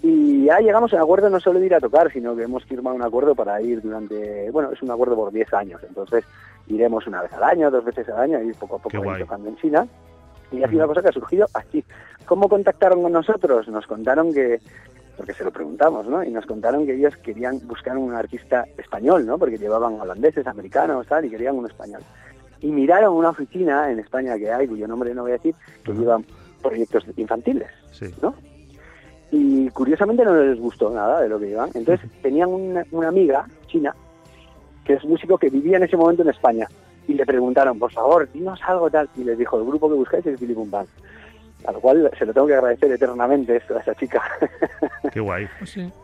y ya llegamos a un acuerdo no solo de ir a tocar, sino que hemos firmado un acuerdo para ir durante, bueno, es un acuerdo por 10 años. Entonces iremos una vez al año, dos veces al año, y poco a poco tocando en China. Y ha sido una cosa que ha surgido aquí. ¿Cómo contactaron con nosotros? Nos contaron que, porque se lo preguntamos, ¿no? Y nos contaron que ellos querían buscar un artista español, ¿no? Porque llevaban holandeses, americanos, tal, y querían un español. Y miraron una oficina en España que hay, cuyo nombre no voy a decir, que lleva proyectos infantiles, Sí. ¿no? Y curiosamente no les gustó nada de lo que llevan. Entonces tenían una, una amiga china que es músico que vivía en ese momento en España. Y le preguntaron, por favor, dinos algo tal. Y les dijo, el grupo que buscáis es Billy Boom Band. A lo cual se lo tengo que agradecer eternamente esto a esa chica. Qué guay.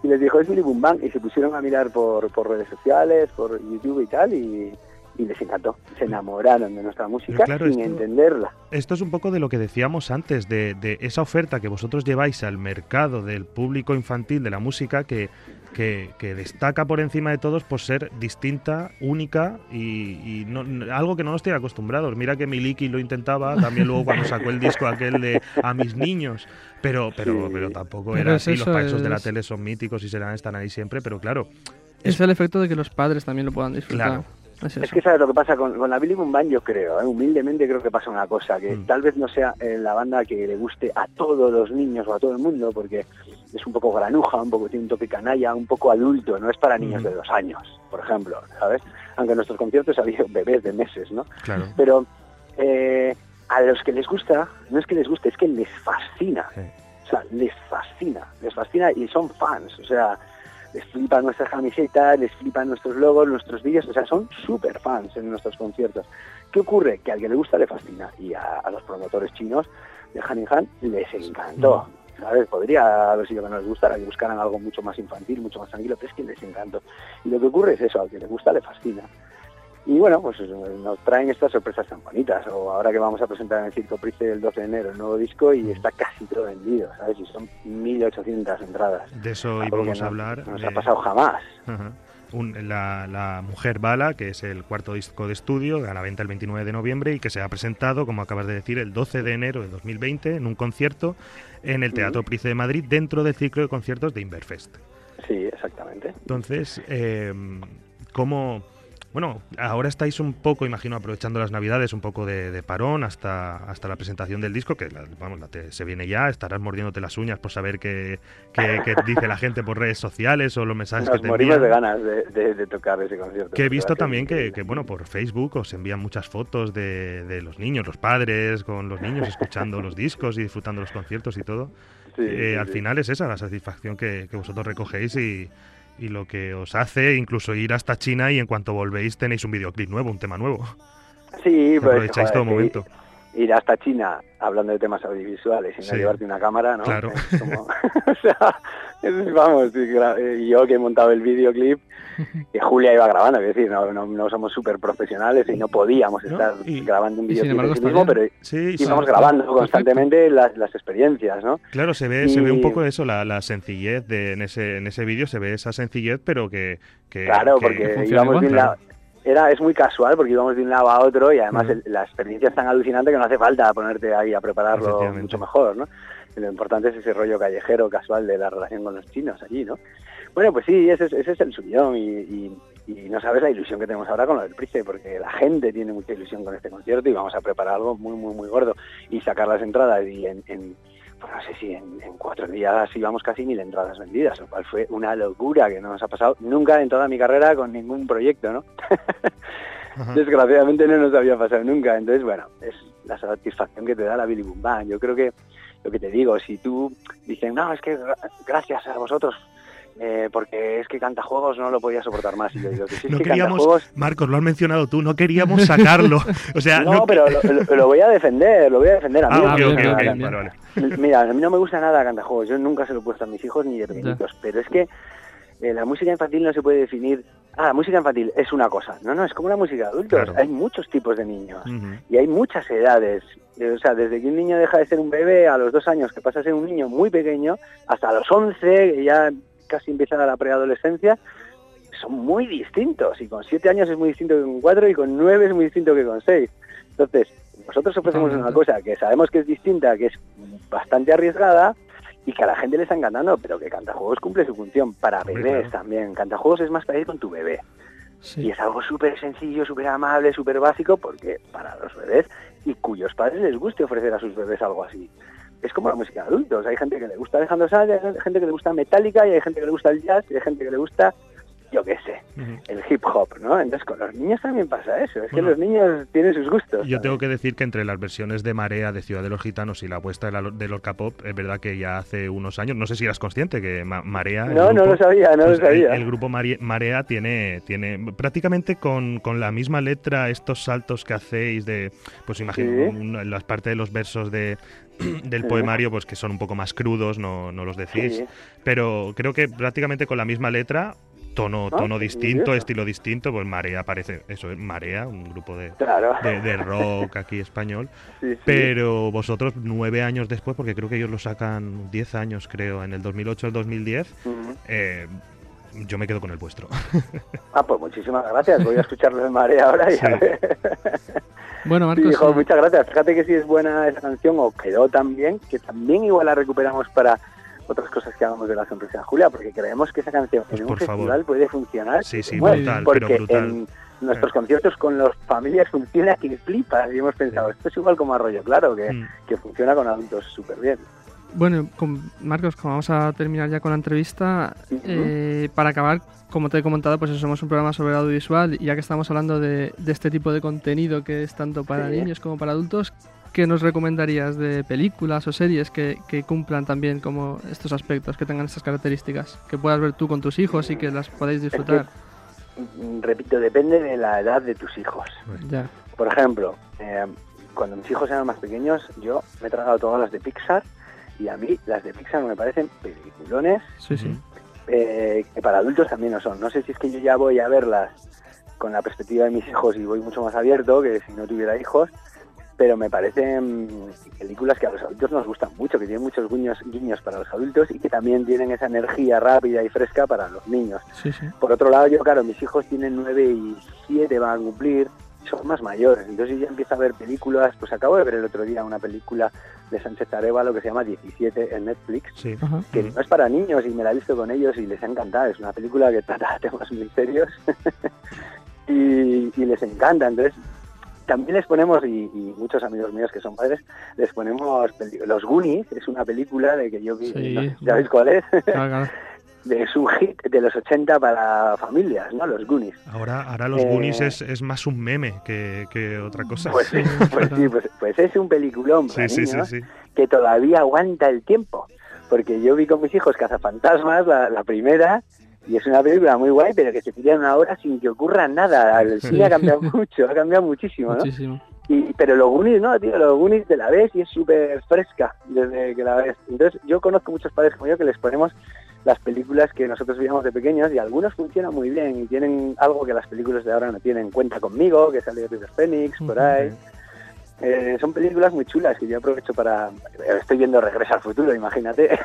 y les dijo, es Billy Boom Band. Y se pusieron a mirar por, por redes sociales, por YouTube y tal. Y, y les encantó. Se enamoraron de nuestra música claro, sin esto- entenderla. Esto es un poco de lo que decíamos antes, de, de esa oferta que vosotros lleváis al mercado del público infantil de la música que, que, que destaca por encima de todos por ser distinta, única y, y no- algo que no nos tiene acostumbrados. Mira que Miliki lo intentaba también luego cuando sacó el disco aquel de A mis niños, pero pero, pero tampoco Pero era es así. Los países de la es- tele son míticos y serán están ahí siempre, pero claro, Es el efecto de que los padres también lo puedan disfrutar. Claro. Es que sabes lo que pasa con, con la Billy Boom Band, yo creo, ¿eh? humildemente creo que pasa una cosa, que Mm. tal vez no sea eh, la banda que le guste a todos los niños o a todo el mundo, porque es un poco granuja, un poco tiene un toque canalla, un poco adulto, no es para niños Mm. de dos años, por ejemplo, ¿sabes? Aunque en nuestros conciertos había bebés de meses, ¿no? claro. Pero eh, a los que les gusta, no es que les guste, es que les fascina. O sea, les fascina, les fascina y son fans. O sea, les flipan nuestras camisetas, les flipan nuestros logos, nuestros vídeos. O sea, son súper fans en nuestros conciertos. ¿Qué ocurre? Que al que le gusta le fascina. Y a, a los promotores chinos de Han in Han les encantó. ¿Sabes? Podría haber sido que no les gustara, que buscaran algo mucho más infantil, mucho más tranquilo, pero es que les encantó. Y lo que ocurre es eso, al que le gusta le fascina. Y bueno, pues nos traen estas sorpresas tan bonitas. O ahora que vamos a presentar en el Circo Price el 12 de enero el nuevo disco y está casi todo vendido, ¿sabes? Y son 1.800 entradas. De eso Algo íbamos a hablar. No nos ha pasado jamás. Ajá. Un- la, la Mujer Bala, que es el cuarto disco de estudio, a la venta el 29 de noviembre y que se ha presentado, como acabas de decir, el 12 de enero de 2020 en un concierto en el Teatro Price de Madrid dentro del ciclo de conciertos de Inverfest. Sí, exactamente. Entonces, eh, ¿cómo...? Bueno, ahora estáis un poco, imagino, aprovechando las navidades, un poco de, de parón hasta, hasta la presentación del disco, que la- vamos, la te- se viene ya, estarás mordiéndote las uñas por saber qué, qué- qué dice la gente por redes sociales o los mensajes Nos que te morimos envían. de ganas de, de- de tocar ese concierto. Que he visto también que, que, bueno, por Facebook os envían muchas fotos de, de los niños, los padres con los niños escuchando los discos y disfrutando los conciertos y todo. Sí, Eh, sí, al sí. final es esa la satisfacción que, que vosotros recogéis y, y lo que os hace incluso ir hasta China y en cuanto volvéis tenéis un videoclip nuevo, un tema nuevo. Sí, pues, Aprovecháis joder, todo que momento. Ir hasta China hablando de temas audiovisuales y no Sí. llevarte una cámara, ¿no? Claro. Es como- o sea, es- vamos, y yo que he montado el videoclip, que Julia iba grabando, es decir, no, no, no somos súper profesionales y no podíamos estar grabando un sin videoclip en sí mismo, bien. pero Sí, íbamos grabando constantemente las, las experiencias, ¿no? Claro, se ve, se ve un poco eso, la, la sencillez de en ese, en ese vídeo, se ve esa sencillez, pero que... que- Claro, que porque íbamos bien, Claro. la, era es muy casual porque íbamos de un lado a otro y además el- la experiencia es tan alucinante que no hace falta ponerte ahí a prepararlo mucho mejor, ¿no? Lo importante es ese rollo callejero casual de la relación con los chinos allí, ¿no? Bueno, pues sí, ese es, ese es el suyo y, y- y no sabes la ilusión que tenemos ahora con lo del Price, porque la gente tiene mucha ilusión con este concierto y vamos a preparar algo muy, muy, muy gordo y sacar las entradas y en, en pues no sé si en, en cuatro días íbamos casi mil entradas vendidas, lo cual fue una locura que no nos ha pasado nunca en toda mi carrera con ningún proyecto, ¿no? Desgraciadamente no nos había pasado nunca. Entonces, bueno, es la satisfacción que te da la Billy Boom Band. Yo creo que lo que te digo, si tú dices, no, es que gra- gracias a vosotros, eh, porque es que Cantajuegos no lo podía soportar más. Y yo digo que si es No que queríamos, Cantajuegos... Marcos, lo has mencionado tú, no queríamos sacarlo. O sea, no, no, pero lo, lo- lo voy a defender, lo voy a defender. A mí Ah, vale, vale. Mira, a mí no me gusta nada Cantajuegos. Yo nunca se lo he puesto a mis hijos ni de pequeñitos. Pero es que eh, la música infantil no se puede definir. Ah, la música infantil es una cosa. No, no, es como la música de adultos. Claro. Hay muchos tipos de niños y hay muchas edades. O sea, desde que un niño deja de ser un bebé a los dos años, que pasa a ser un niño muy pequeño, hasta los once, que ya casi empieza la preadolescencia, son muy distintos. Y con siete años es muy distinto que con cuatro, y con nueve es muy distinto que con seis. Entonces, nosotros ofrecemos una cosa que sabemos que es distinta, que es bastante arriesgada, y que a la gente le está encantando, pero que Cantajuegos cumple su función para bebés también. Cantajuegos es más para ir con tu bebé. Sí. Y es algo súper sencillo, súper amable, súper básico, porque para los bebés y cuyos padres les guste ofrecer a sus bebés algo así. Es como la música de adultos. Hay gente que le gusta Alejandro Sanz, hay gente que le gusta Metallica, y hay gente que le gusta el jazz, y hay gente que le gusta, yo qué sé, el hip hop, ¿no? Entonces con los niños también pasa eso. Es Bueno. que los niños tienen sus gustos. Yo tengo que decir que entre las versiones de Marea de Ciudad de los Gitanos y la apuesta de, la, de Lorca Pop, es verdad que ya hace unos años, no sé si eras consciente que Ma- Marea. No, no grupo, lo sabía, no lo pues, sabía. El, grupo Marea tiene, tiene prácticamente con, con la misma letra estos saltos que hacéis de, pues imagino, Sí. un- las partes de los versos de del Sí. poemario pues que son un poco más crudos no, no los decís Sí. pero creo que prácticamente con la misma letra tono Ah, tono distinto curioso. estilo distinto pues Marea parece eso es Marea un grupo de, Claro. de, de rock aquí español. Sí, sí. Pero vosotros nueve años después, porque creo que ellos lo sacan diez años, creo, en el 2008 al 2010, Ujú. eh, yo me quedo con el vuestro. Ah, pues muchísimas gracias. Voy a escucharlo en Marea ahora y a Sí. ver. Bueno, Sí, Marcos, hijo, eh, muchas gracias. Fíjate que si es buena esa canción o quedó tan bien, que también igual la recuperamos para otras cosas que hagamos de la sonrisa de Julia, porque creemos que esa canción Pues en un favor. festival puede funcionar. Sí, sí, Bueno, brutal, porque pero brutal. en nuestros conciertos con las familias funciona que flipas y hemos pensado, esto es igual como Arroyo Claro, que, Mm. que funciona con adultos súper bien. Bueno, con Marcos, como vamos a terminar ya con la entrevista, eh, para acabar, como te he comentado, pues eso, somos un programa sobre audiovisual y ya que estamos hablando de, de este tipo de contenido que es tanto para Sí. niños como para adultos, ¿qué nos recomendarías de películas o series que, que cumplan también como estos aspectos, que tengan estas características, que puedas ver tú con tus hijos y que las podáis disfrutar? Repito, depende de la edad de tus hijos. Ya. Por ejemplo, eh, cuando mis hijos eran más pequeños, yo me he tragado todas las de Pixar y a mí las de Pixar me parecen peliculones Sí, sí. eh, que para adultos también lo son. No sé si es que yo ya voy a verlas con la perspectiva de mis hijos y voy mucho más abierto que si no tuviera hijos, pero me parecen películas que a los adultos nos gustan mucho, que tienen muchos guiños, guiños para los adultos y que también tienen esa energía rápida y fresca para los niños. Sí, sí. Por otro lado, yo, claro, mis hijos tienen 9 y 7, van a cumplir, son más mayores, entonces yo ya empiezo a ver películas, pues acabo de ver el otro día una película de Sánchez Arevalo que se llama 17 en Netflix, Sí. Que no es para niños y me la he visto con ellos y les ha encantado, es una película que trata temas muy serios y, y les encanta, entonces también les ponemos, y, y muchos amigos míos que son padres, les ponemos Los Goonies, es una película de que yo vi, Sí. no si ¿sabéis cuál es? Claro, claro. es un hit de los 80 para familias, ¿no? Los Goonies. Ahora, ahora los Eh, Goonies es, es más un meme que, que otra cosa. Pues, sí, pues sí, pues, pues es un peliculón para sí, sí, sí, niños sí. que todavía aguanta el tiempo. Porque yo vi con mis hijos Cazafantasmas, la, la primera, y es una película muy guay, pero que se tira una hora sin que ocurra nada. El Sí. cine ha cambiado mucho, ha cambiado muchísimo, ¿no? Muchísimo. Y, pero los Goonies no, tío, los Goonies te la ves y es súper fresca desde que la ves. Entonces yo conozco muchos padres como yo que les ponemos las películas que nosotros veíamos de pequeños y algunos funcionan muy bien y tienen algo que las películas de ahora no tienen. Cuenta conmigo, que sale River Phoenix, por ahí. Eh, son películas muy chulas que yo aprovecho para... Estoy viendo Regresa al Futuro, imagínate.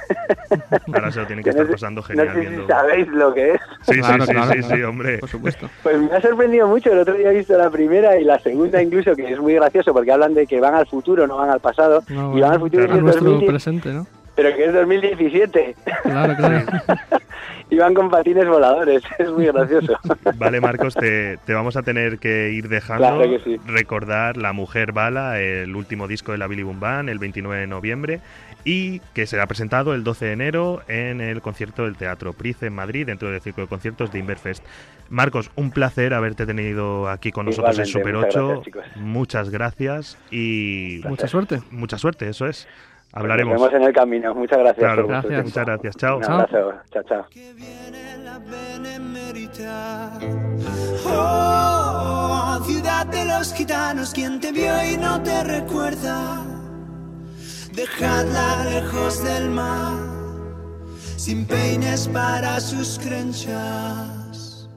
Ahora se lo tienen que estar pasando genial no sé viendo. si sabéis lo que es. Sí, Claro, sí, sí, claro, sí, claro. sí, hombre. Por supuesto. Pues me ha sorprendido mucho. El otro día he visto la primera y la segunda incluso, que es muy gracioso porque hablan de que van al futuro, no van al pasado. No, y van al futuro y es nuestro 2010, presente, ¿no? Pero que es 2017. Claro, claro. y van con patines voladores. Es muy gracioso. Vale, Marcos, te, te vamos a tener que ir dejando. Claro que sí. Recordar La Mujer Bala, el último disco de la Billy Boom Band, el 29 de noviembre, y que será presentado el 12 de enero en el concierto del Teatro Price en Madrid, dentro del ciclo de conciertos de Inverfest. Marcos, un placer haberte tenido aquí con nosotros en Super Igualmente, 8. muchas gracias. Muchas gracias y. Mucha suerte. Mucha suerte, eso es. Nos Hablaremos. vemos en el camino. Muchas gracias. Claro, por Gracias. Muchas gracias. Chao. Un abrazo. Chao, chao. Oh, ciudad de los gitanos, quien te vio y no te recuerda. Dejadla lejos del mar, sin peines para sus crenchas.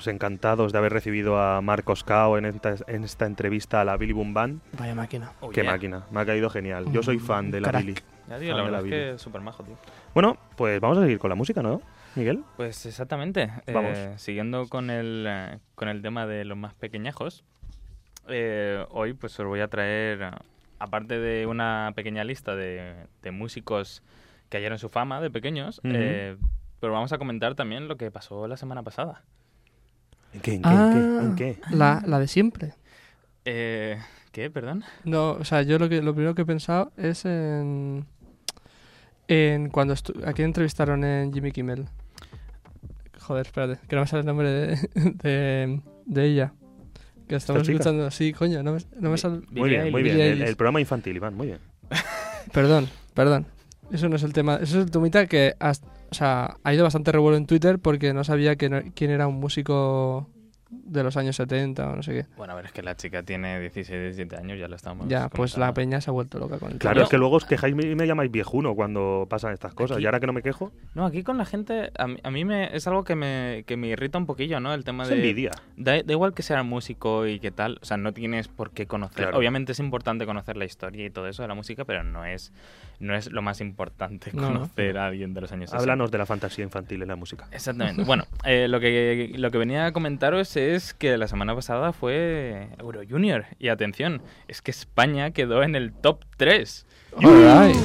Pues encantados de haber recibido a Marcos Cao en esta, en esta entrevista a la Billy Boom Band. Vaya máquina. Oh, Qué yeah. máquina, me ha caído genial. Yo soy fan de la Crack. Billy. Ya, tío, Fan la verdad es que es súper majo, tío. Bueno, pues vamos a seguir con la música, ¿no, Miguel? Pues exactamente. Vamos. Eh, siguiendo con el, eh, con el tema de los más pequeñajos, eh, hoy pues os voy a traer, aparte de una pequeña lista de, de músicos que hallaron su fama de pequeños, eh, pero vamos a comentar también lo que pasó la semana pasada. ¿En qué? ¿En qué? Ah, ¿En qué? ¿En qué? La, la de siempre. Eh, ¿Qué? ¿Perdón? No, o sea, yo lo que lo primero que he pensado es en en cuando a quién entrevistaron en Jimmy Kimmel. Joder, espérate, que no me sale el nombre de, de, de ella. Que estamos escuchando. Sí, coño, no me, no me sale. Muy bien, muy bien. El, programa infantil, Iván, muy bien. Perdón, perdón. Eso no es el tema. Eso es el temita que has- o sea, ha ido bastante revuelo en Twitter porque no sabía no- quién era un músico de los años 70 o no sé qué. Bueno, a ver, es que la chica tiene 16, 17 años, ya lo estamos Ya, pues la peña se ha vuelto loca con el Claro, tema. es que luego os quejáis y me llamáis viejuno cuando pasan estas cosas. Aquí- Y ahora que no me quejo, No, aquí con la gente, a mí, a mí me, es algo que me, que me irrita un poquillo, ¿no? El tema es de... envidia. Da, da igual que sea músico y qué tal, o sea, no tienes por qué conocer. Claro. Obviamente es importante conocer la historia y todo eso de la música, pero no es, no es lo más importante No, no. conocer a alguien de los años 60. Háblanos de la fantasía infantil en la música. Exactamente. Bueno, eh, lo, que, lo que venía a comentaros es que la semana pasada fue Euro Junior. Y atención, es que España quedó en el top 3. Alright.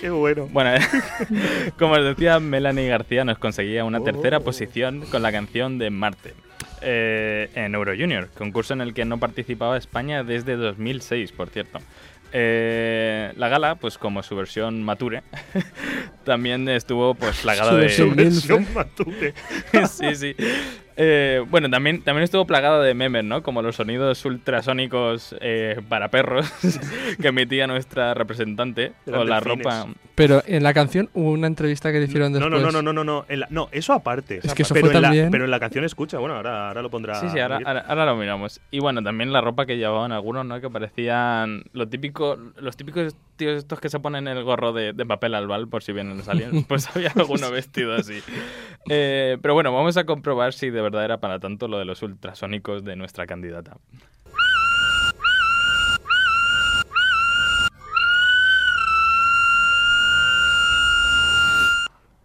Qué bueno. Bueno, como os decía, Melanie García nos conseguía una tercera posición con la canción de Marte. eh, en Euro Junior, concurso en el que no participaba España desde 2006, por cierto. Eh, la gala, pues como su versión mature, también estuvo pues plagada Su de... versión Versión Matute. sí, sí. Eh, bueno, también, también estuvo plagada de memes, ¿no? Como los sonidos ultrasónicos eh, para perros que emitía nuestra representante. Eran o la delfines. ropa... Pero en la canción hubo una entrevista que le hicieron No, después. no, no, no, no, no, no. En la- no, eso aparte. Es que eso pero fue en la- también- pero en la canción escucha, bueno, ahora, ahora lo pondrá. Sí, sí, ahora, Miguel. ahora, ahora lo miramos. Y bueno, también la ropa que llevaban algunos, ¿no? Que parecían lo típico, los típicos tíos estos que se ponen el gorro de, de papel albal por si vienen los aliens. Pues había alguno vestido así. Eh, pero bueno, vamos a comprobar si de verdad era para tanto lo de los ultrasónicos de nuestra candidata.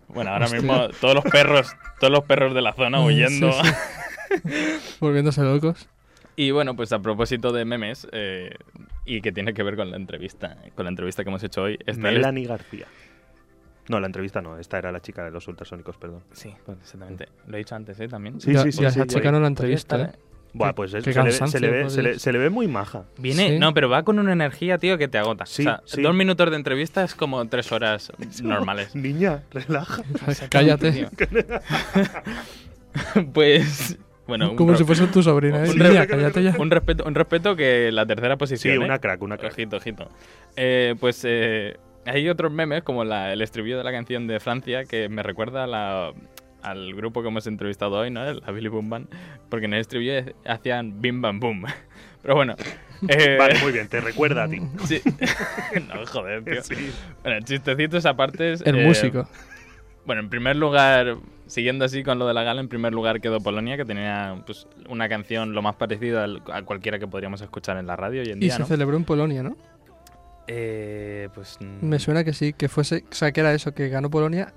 Bueno, ahora Hostia. mismo todos los perros, todos los perros de la zona huyendo. Sí, sí. Volviéndose locos. Y bueno, pues a propósito de memes, eh, y que tiene que ver con la entrevista, con la entrevista que hemos hecho hoy. está el- Melanie García. No, la entrevista no, esta era la chica de los ultrasónicos, perdón. Sí, exactamente. Lo he dicho antes, ¿eh? También. Sí, Ya- sí, sí. ya sí, esa chica no la entrevista, estar, ¿eh? Buah, pues es- se, le, ve- cansancio, se le ve, por se, le, Dios. se le ve muy maja. Viene, Sí. no, pero va con una energía, tío, que te agota. Sí, o sea, sí. dos minutos de entrevista es como tres horas normales. Niña, relaja. Cállate. pues, bueno, Como si fuese tu sobrina, ¿eh? un Niña, cállate ya. Un respeto, un respeto que la tercera posición. Sí, ¿eh? una crack, una crack. Ojito, ojito. Eh, pues eh, hay otros memes, como la- el estribillo de la canción de Francia, que me recuerda a la- al grupo que hemos entrevistado hoy, ¿no? La Billy Boom Band, porque en el estribillo hacían bim bam boom. Pero bueno. eh, Vale, muy bien, te recuerda a ti. Sí. no, joder, tío. Sí. Bueno, chistecitos aparte. El músico. Bueno, en primer lugar, siguiendo así con lo de la gala, en primer lugar quedó Polonia, que tenía pues, una canción lo más parecida a cualquiera que podríamos escuchar en la radio hoy en Y día, se ¿no? celebró en Polonia, ¿no? Eh, pues mm, Me suena que sí, que fuese, o sea, que era eso, que ganó Polonia,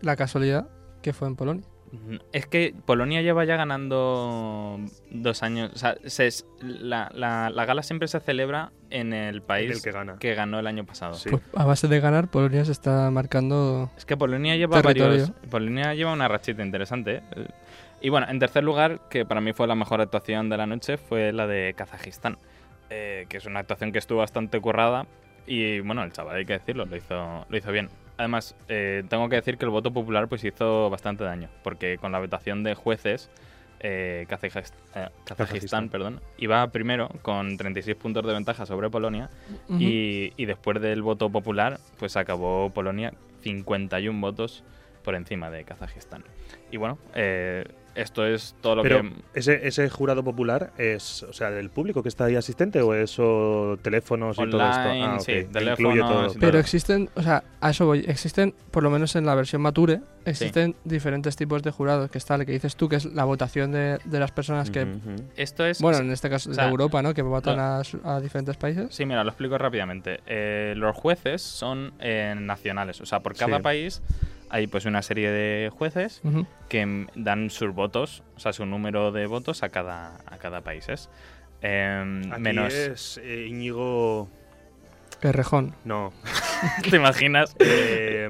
la casualidad que fue en Polonia. mm, es que Polonia lleva ya ganando dos años. O sea, se la, la- la gala siempre se celebra en el país el que gana. ganó el año pasado. Pues a base de ganar, Polonia se está marcando Es que Polonia lleva territorio. varios. Polonia lleva una rachita interesante. ¿eh? Y bueno, en tercer lugar, que para mí fue la mejor actuación de la noche, fue la de Kazajistán. eh, que es una actuación que estuvo bastante currada. Y bueno, el chaval, hay que decirlo, lo hizo, lo hizo bien. Además, eh, tengo que decir que el voto popular pues hizo bastante daño. Porque con la votación de jueces, eh, eh, Kazajistán, perdón, iba primero con 36 puntos de ventaja sobre Polonia. Y, y después del voto popular, pues acabó Polonia 51 votos por encima de Kazajistán. Y bueno, eh, esto es todo lo Pero que... ese, ese jurado popular es, o sea, del público que está ahí asistente o eso teléfonos y todo esto. Online, Ah, sí, teléfonos incluye todo. y todo. Pero existen, o sea, a eso voy, existen, por lo menos en la versión Mature, existen diferentes tipos de jurados, que está el que dices tú, que es la votación de, de las personas que... Esto es... Bueno, en este caso o sea, de Europa, ¿no? Que votan lo- a, su- a diferentes países. Sí, mira, lo explico rápidamente. Eh, los jueces son eh, nacionales, o sea, por cada Sí. país hay pues una serie de jueces que mm, dan sus votos, o sea, su número de votos a cada, a cada país. Em, Aquí menos... es eh, Íñigo... El rejón. No. ¿Te imaginas? Eh,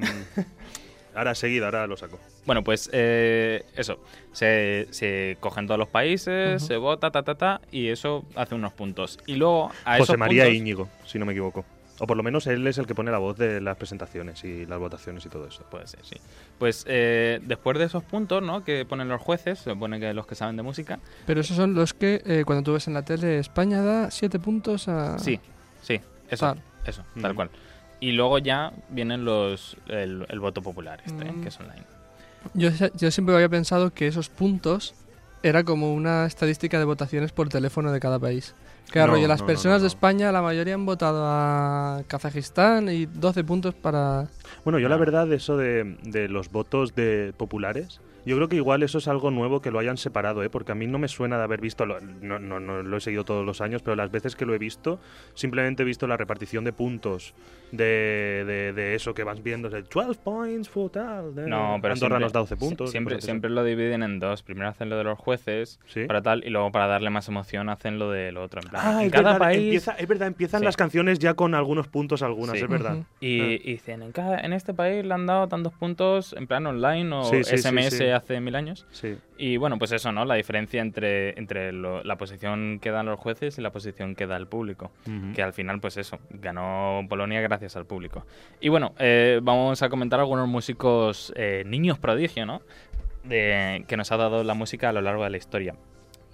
ahora seguido, ahora lo saco. Bueno, pues eh, eso, se, se cogen todos los países, se vota, ta, ta, ta, y eso hace unos puntos. Y luego a José esos María puntos, Íñigo, si no me equivoco. O por lo menos él es el que pone la voz de las presentaciones y las votaciones y todo eso. Puede ser, sí. Pues eh, después de esos puntos, ¿no? Que ponen los jueces, se supone que los que saben de música. Pero esos son los que, eh, cuando tú ves en la tele, España da 7 puntos a... Sí, sí, eso, Tal. eso, tal Mm. cual. Y luego ya vienen los el, el voto popular, este, Mm. que es online. Yo, yo siempre había pensado que esos puntos era como una estadística de votaciones por teléfono de cada país. Que No, rollo, las no, no, personas no, de. España, la mayoría han votado a Kazajistán y 12 puntos para... Bueno, yo la verdad, eso de, de los votos de populares, yo creo que igual eso es algo nuevo que lo hayan separado, ¿eh? porque a mí no me suena de haber visto, lo- no, no, no lo he seguido todos los años, pero las veces que lo he visto, simplemente he visto la repartición de puntos de, de, de eso que vas viendo, de 12 points for tal. de- No, pero Andorra siempre, nos da 12 puntos. Siempre, siempre lo dividen en dos. Primero hacen lo de los jueces Sí. para tal y luego para darle más emoción hacen lo del otro. En plan, Ah, en es cada verdad, país empieza- es verdad, empiezan Sí. las canciones ya con algunos puntos algunas, Sí. es verdad. Y, Ah. y dicen en cada en este país le han dado tantos puntos en plan online o SMS. Hace mil años. Sí. Y bueno, pues eso, ¿no? La diferencia entre, entre lo- la posición que dan los jueces y la posición que da el público. Que al final, pues eso, ganó Polonia gracias al público. Y bueno, eh, vamos a comentar algunos músicos eh, niños prodigio, ¿no? De, que nos ha dado la música a lo largo de la historia.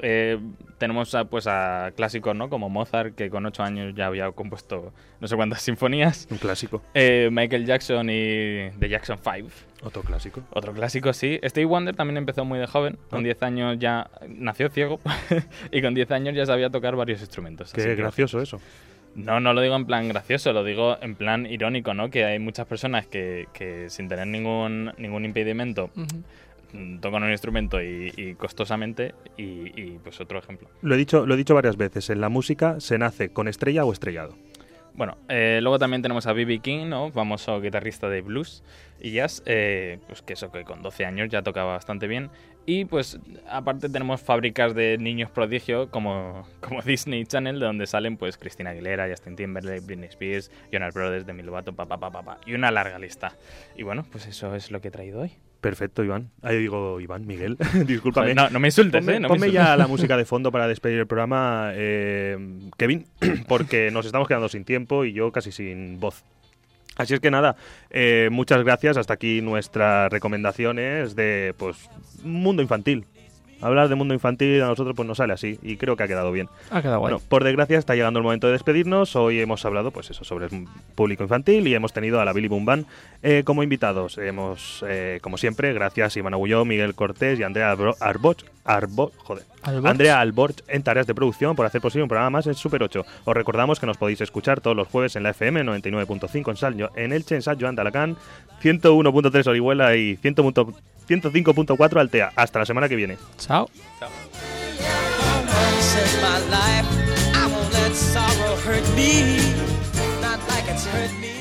Eh, tenemos a, pues a clásicos, ¿no? Como Mozart, que con ocho años ya había compuesto no sé cuántas sinfonías. Un clásico. Eh, Michael Jackson y The Jackson 5. Otro clásico. Otro clásico, sí. Stevie Wonder también empezó muy de joven. Con Ah. 10 años ya nació ciego y con 10 años ya sabía tocar varios instrumentos. Qué Así que- gracioso eso. No, no lo digo en plan gracioso, lo digo en plan irónico, ¿no? Que hay muchas personas que, que sin tener ningún, ningún impedimento tocan un instrumento y, y costosamente y, y, pues otro ejemplo. Lo he dicho, lo he dicho varias veces. En la música se nace con estrella o estrellado. Bueno, eh, luego también tenemos a B.B. King, ¿no? Famoso guitarrista de blues y jazz, eh, pues que eso que con 12 años ya tocaba bastante bien. Y pues aparte tenemos fábricas de niños prodigio como, como Disney Channel, de donde salen pues Cristina Aguilera, Justin Timberlake, Britney Spears, Jonas Brothers, Demi Lovato, papá, papá, papá, y una larga lista. Y bueno, pues eso es lo que he traído hoy. Perfecto, Iván. Ahí digo Iván, Miguel. Discúlpame. No- no me insultes, ponme, ¿eh? No me ponme ya la música de fondo para despedir el programa, eh, Kevin, porque nos estamos quedando sin tiempo y yo casi sin voz. Así es que nada, eh, muchas gracias. Hasta aquí nuestras recomendaciones de pues mundo infantil. Hablar de mundo infantil a nosotros pues nos sale así y creo que ha quedado bien. Ha quedado guay. Bueno, por desgracia está llegando el momento de despedirnos. Hoy hemos hablado, pues eso, sobre el público infantil y hemos tenido a la Billy Boom Band eh, como invitados. Hemos, eh, como siempre, gracias Iván Agulló, Miguel Cortés y Andrea Arboch, Arbo- joder, ¿Alborch? Andrea Alborch en tareas de producción por hacer posible un programa más en Super 8. Os recordamos que nos podéis escuchar todos los jueves en la FM 99.5 en Salño, en Elche, en San Joan de Alacant, 101.3 Orihuela y 100 punto- 105.4 Altea. Hasta la semana que viene. Chao. Once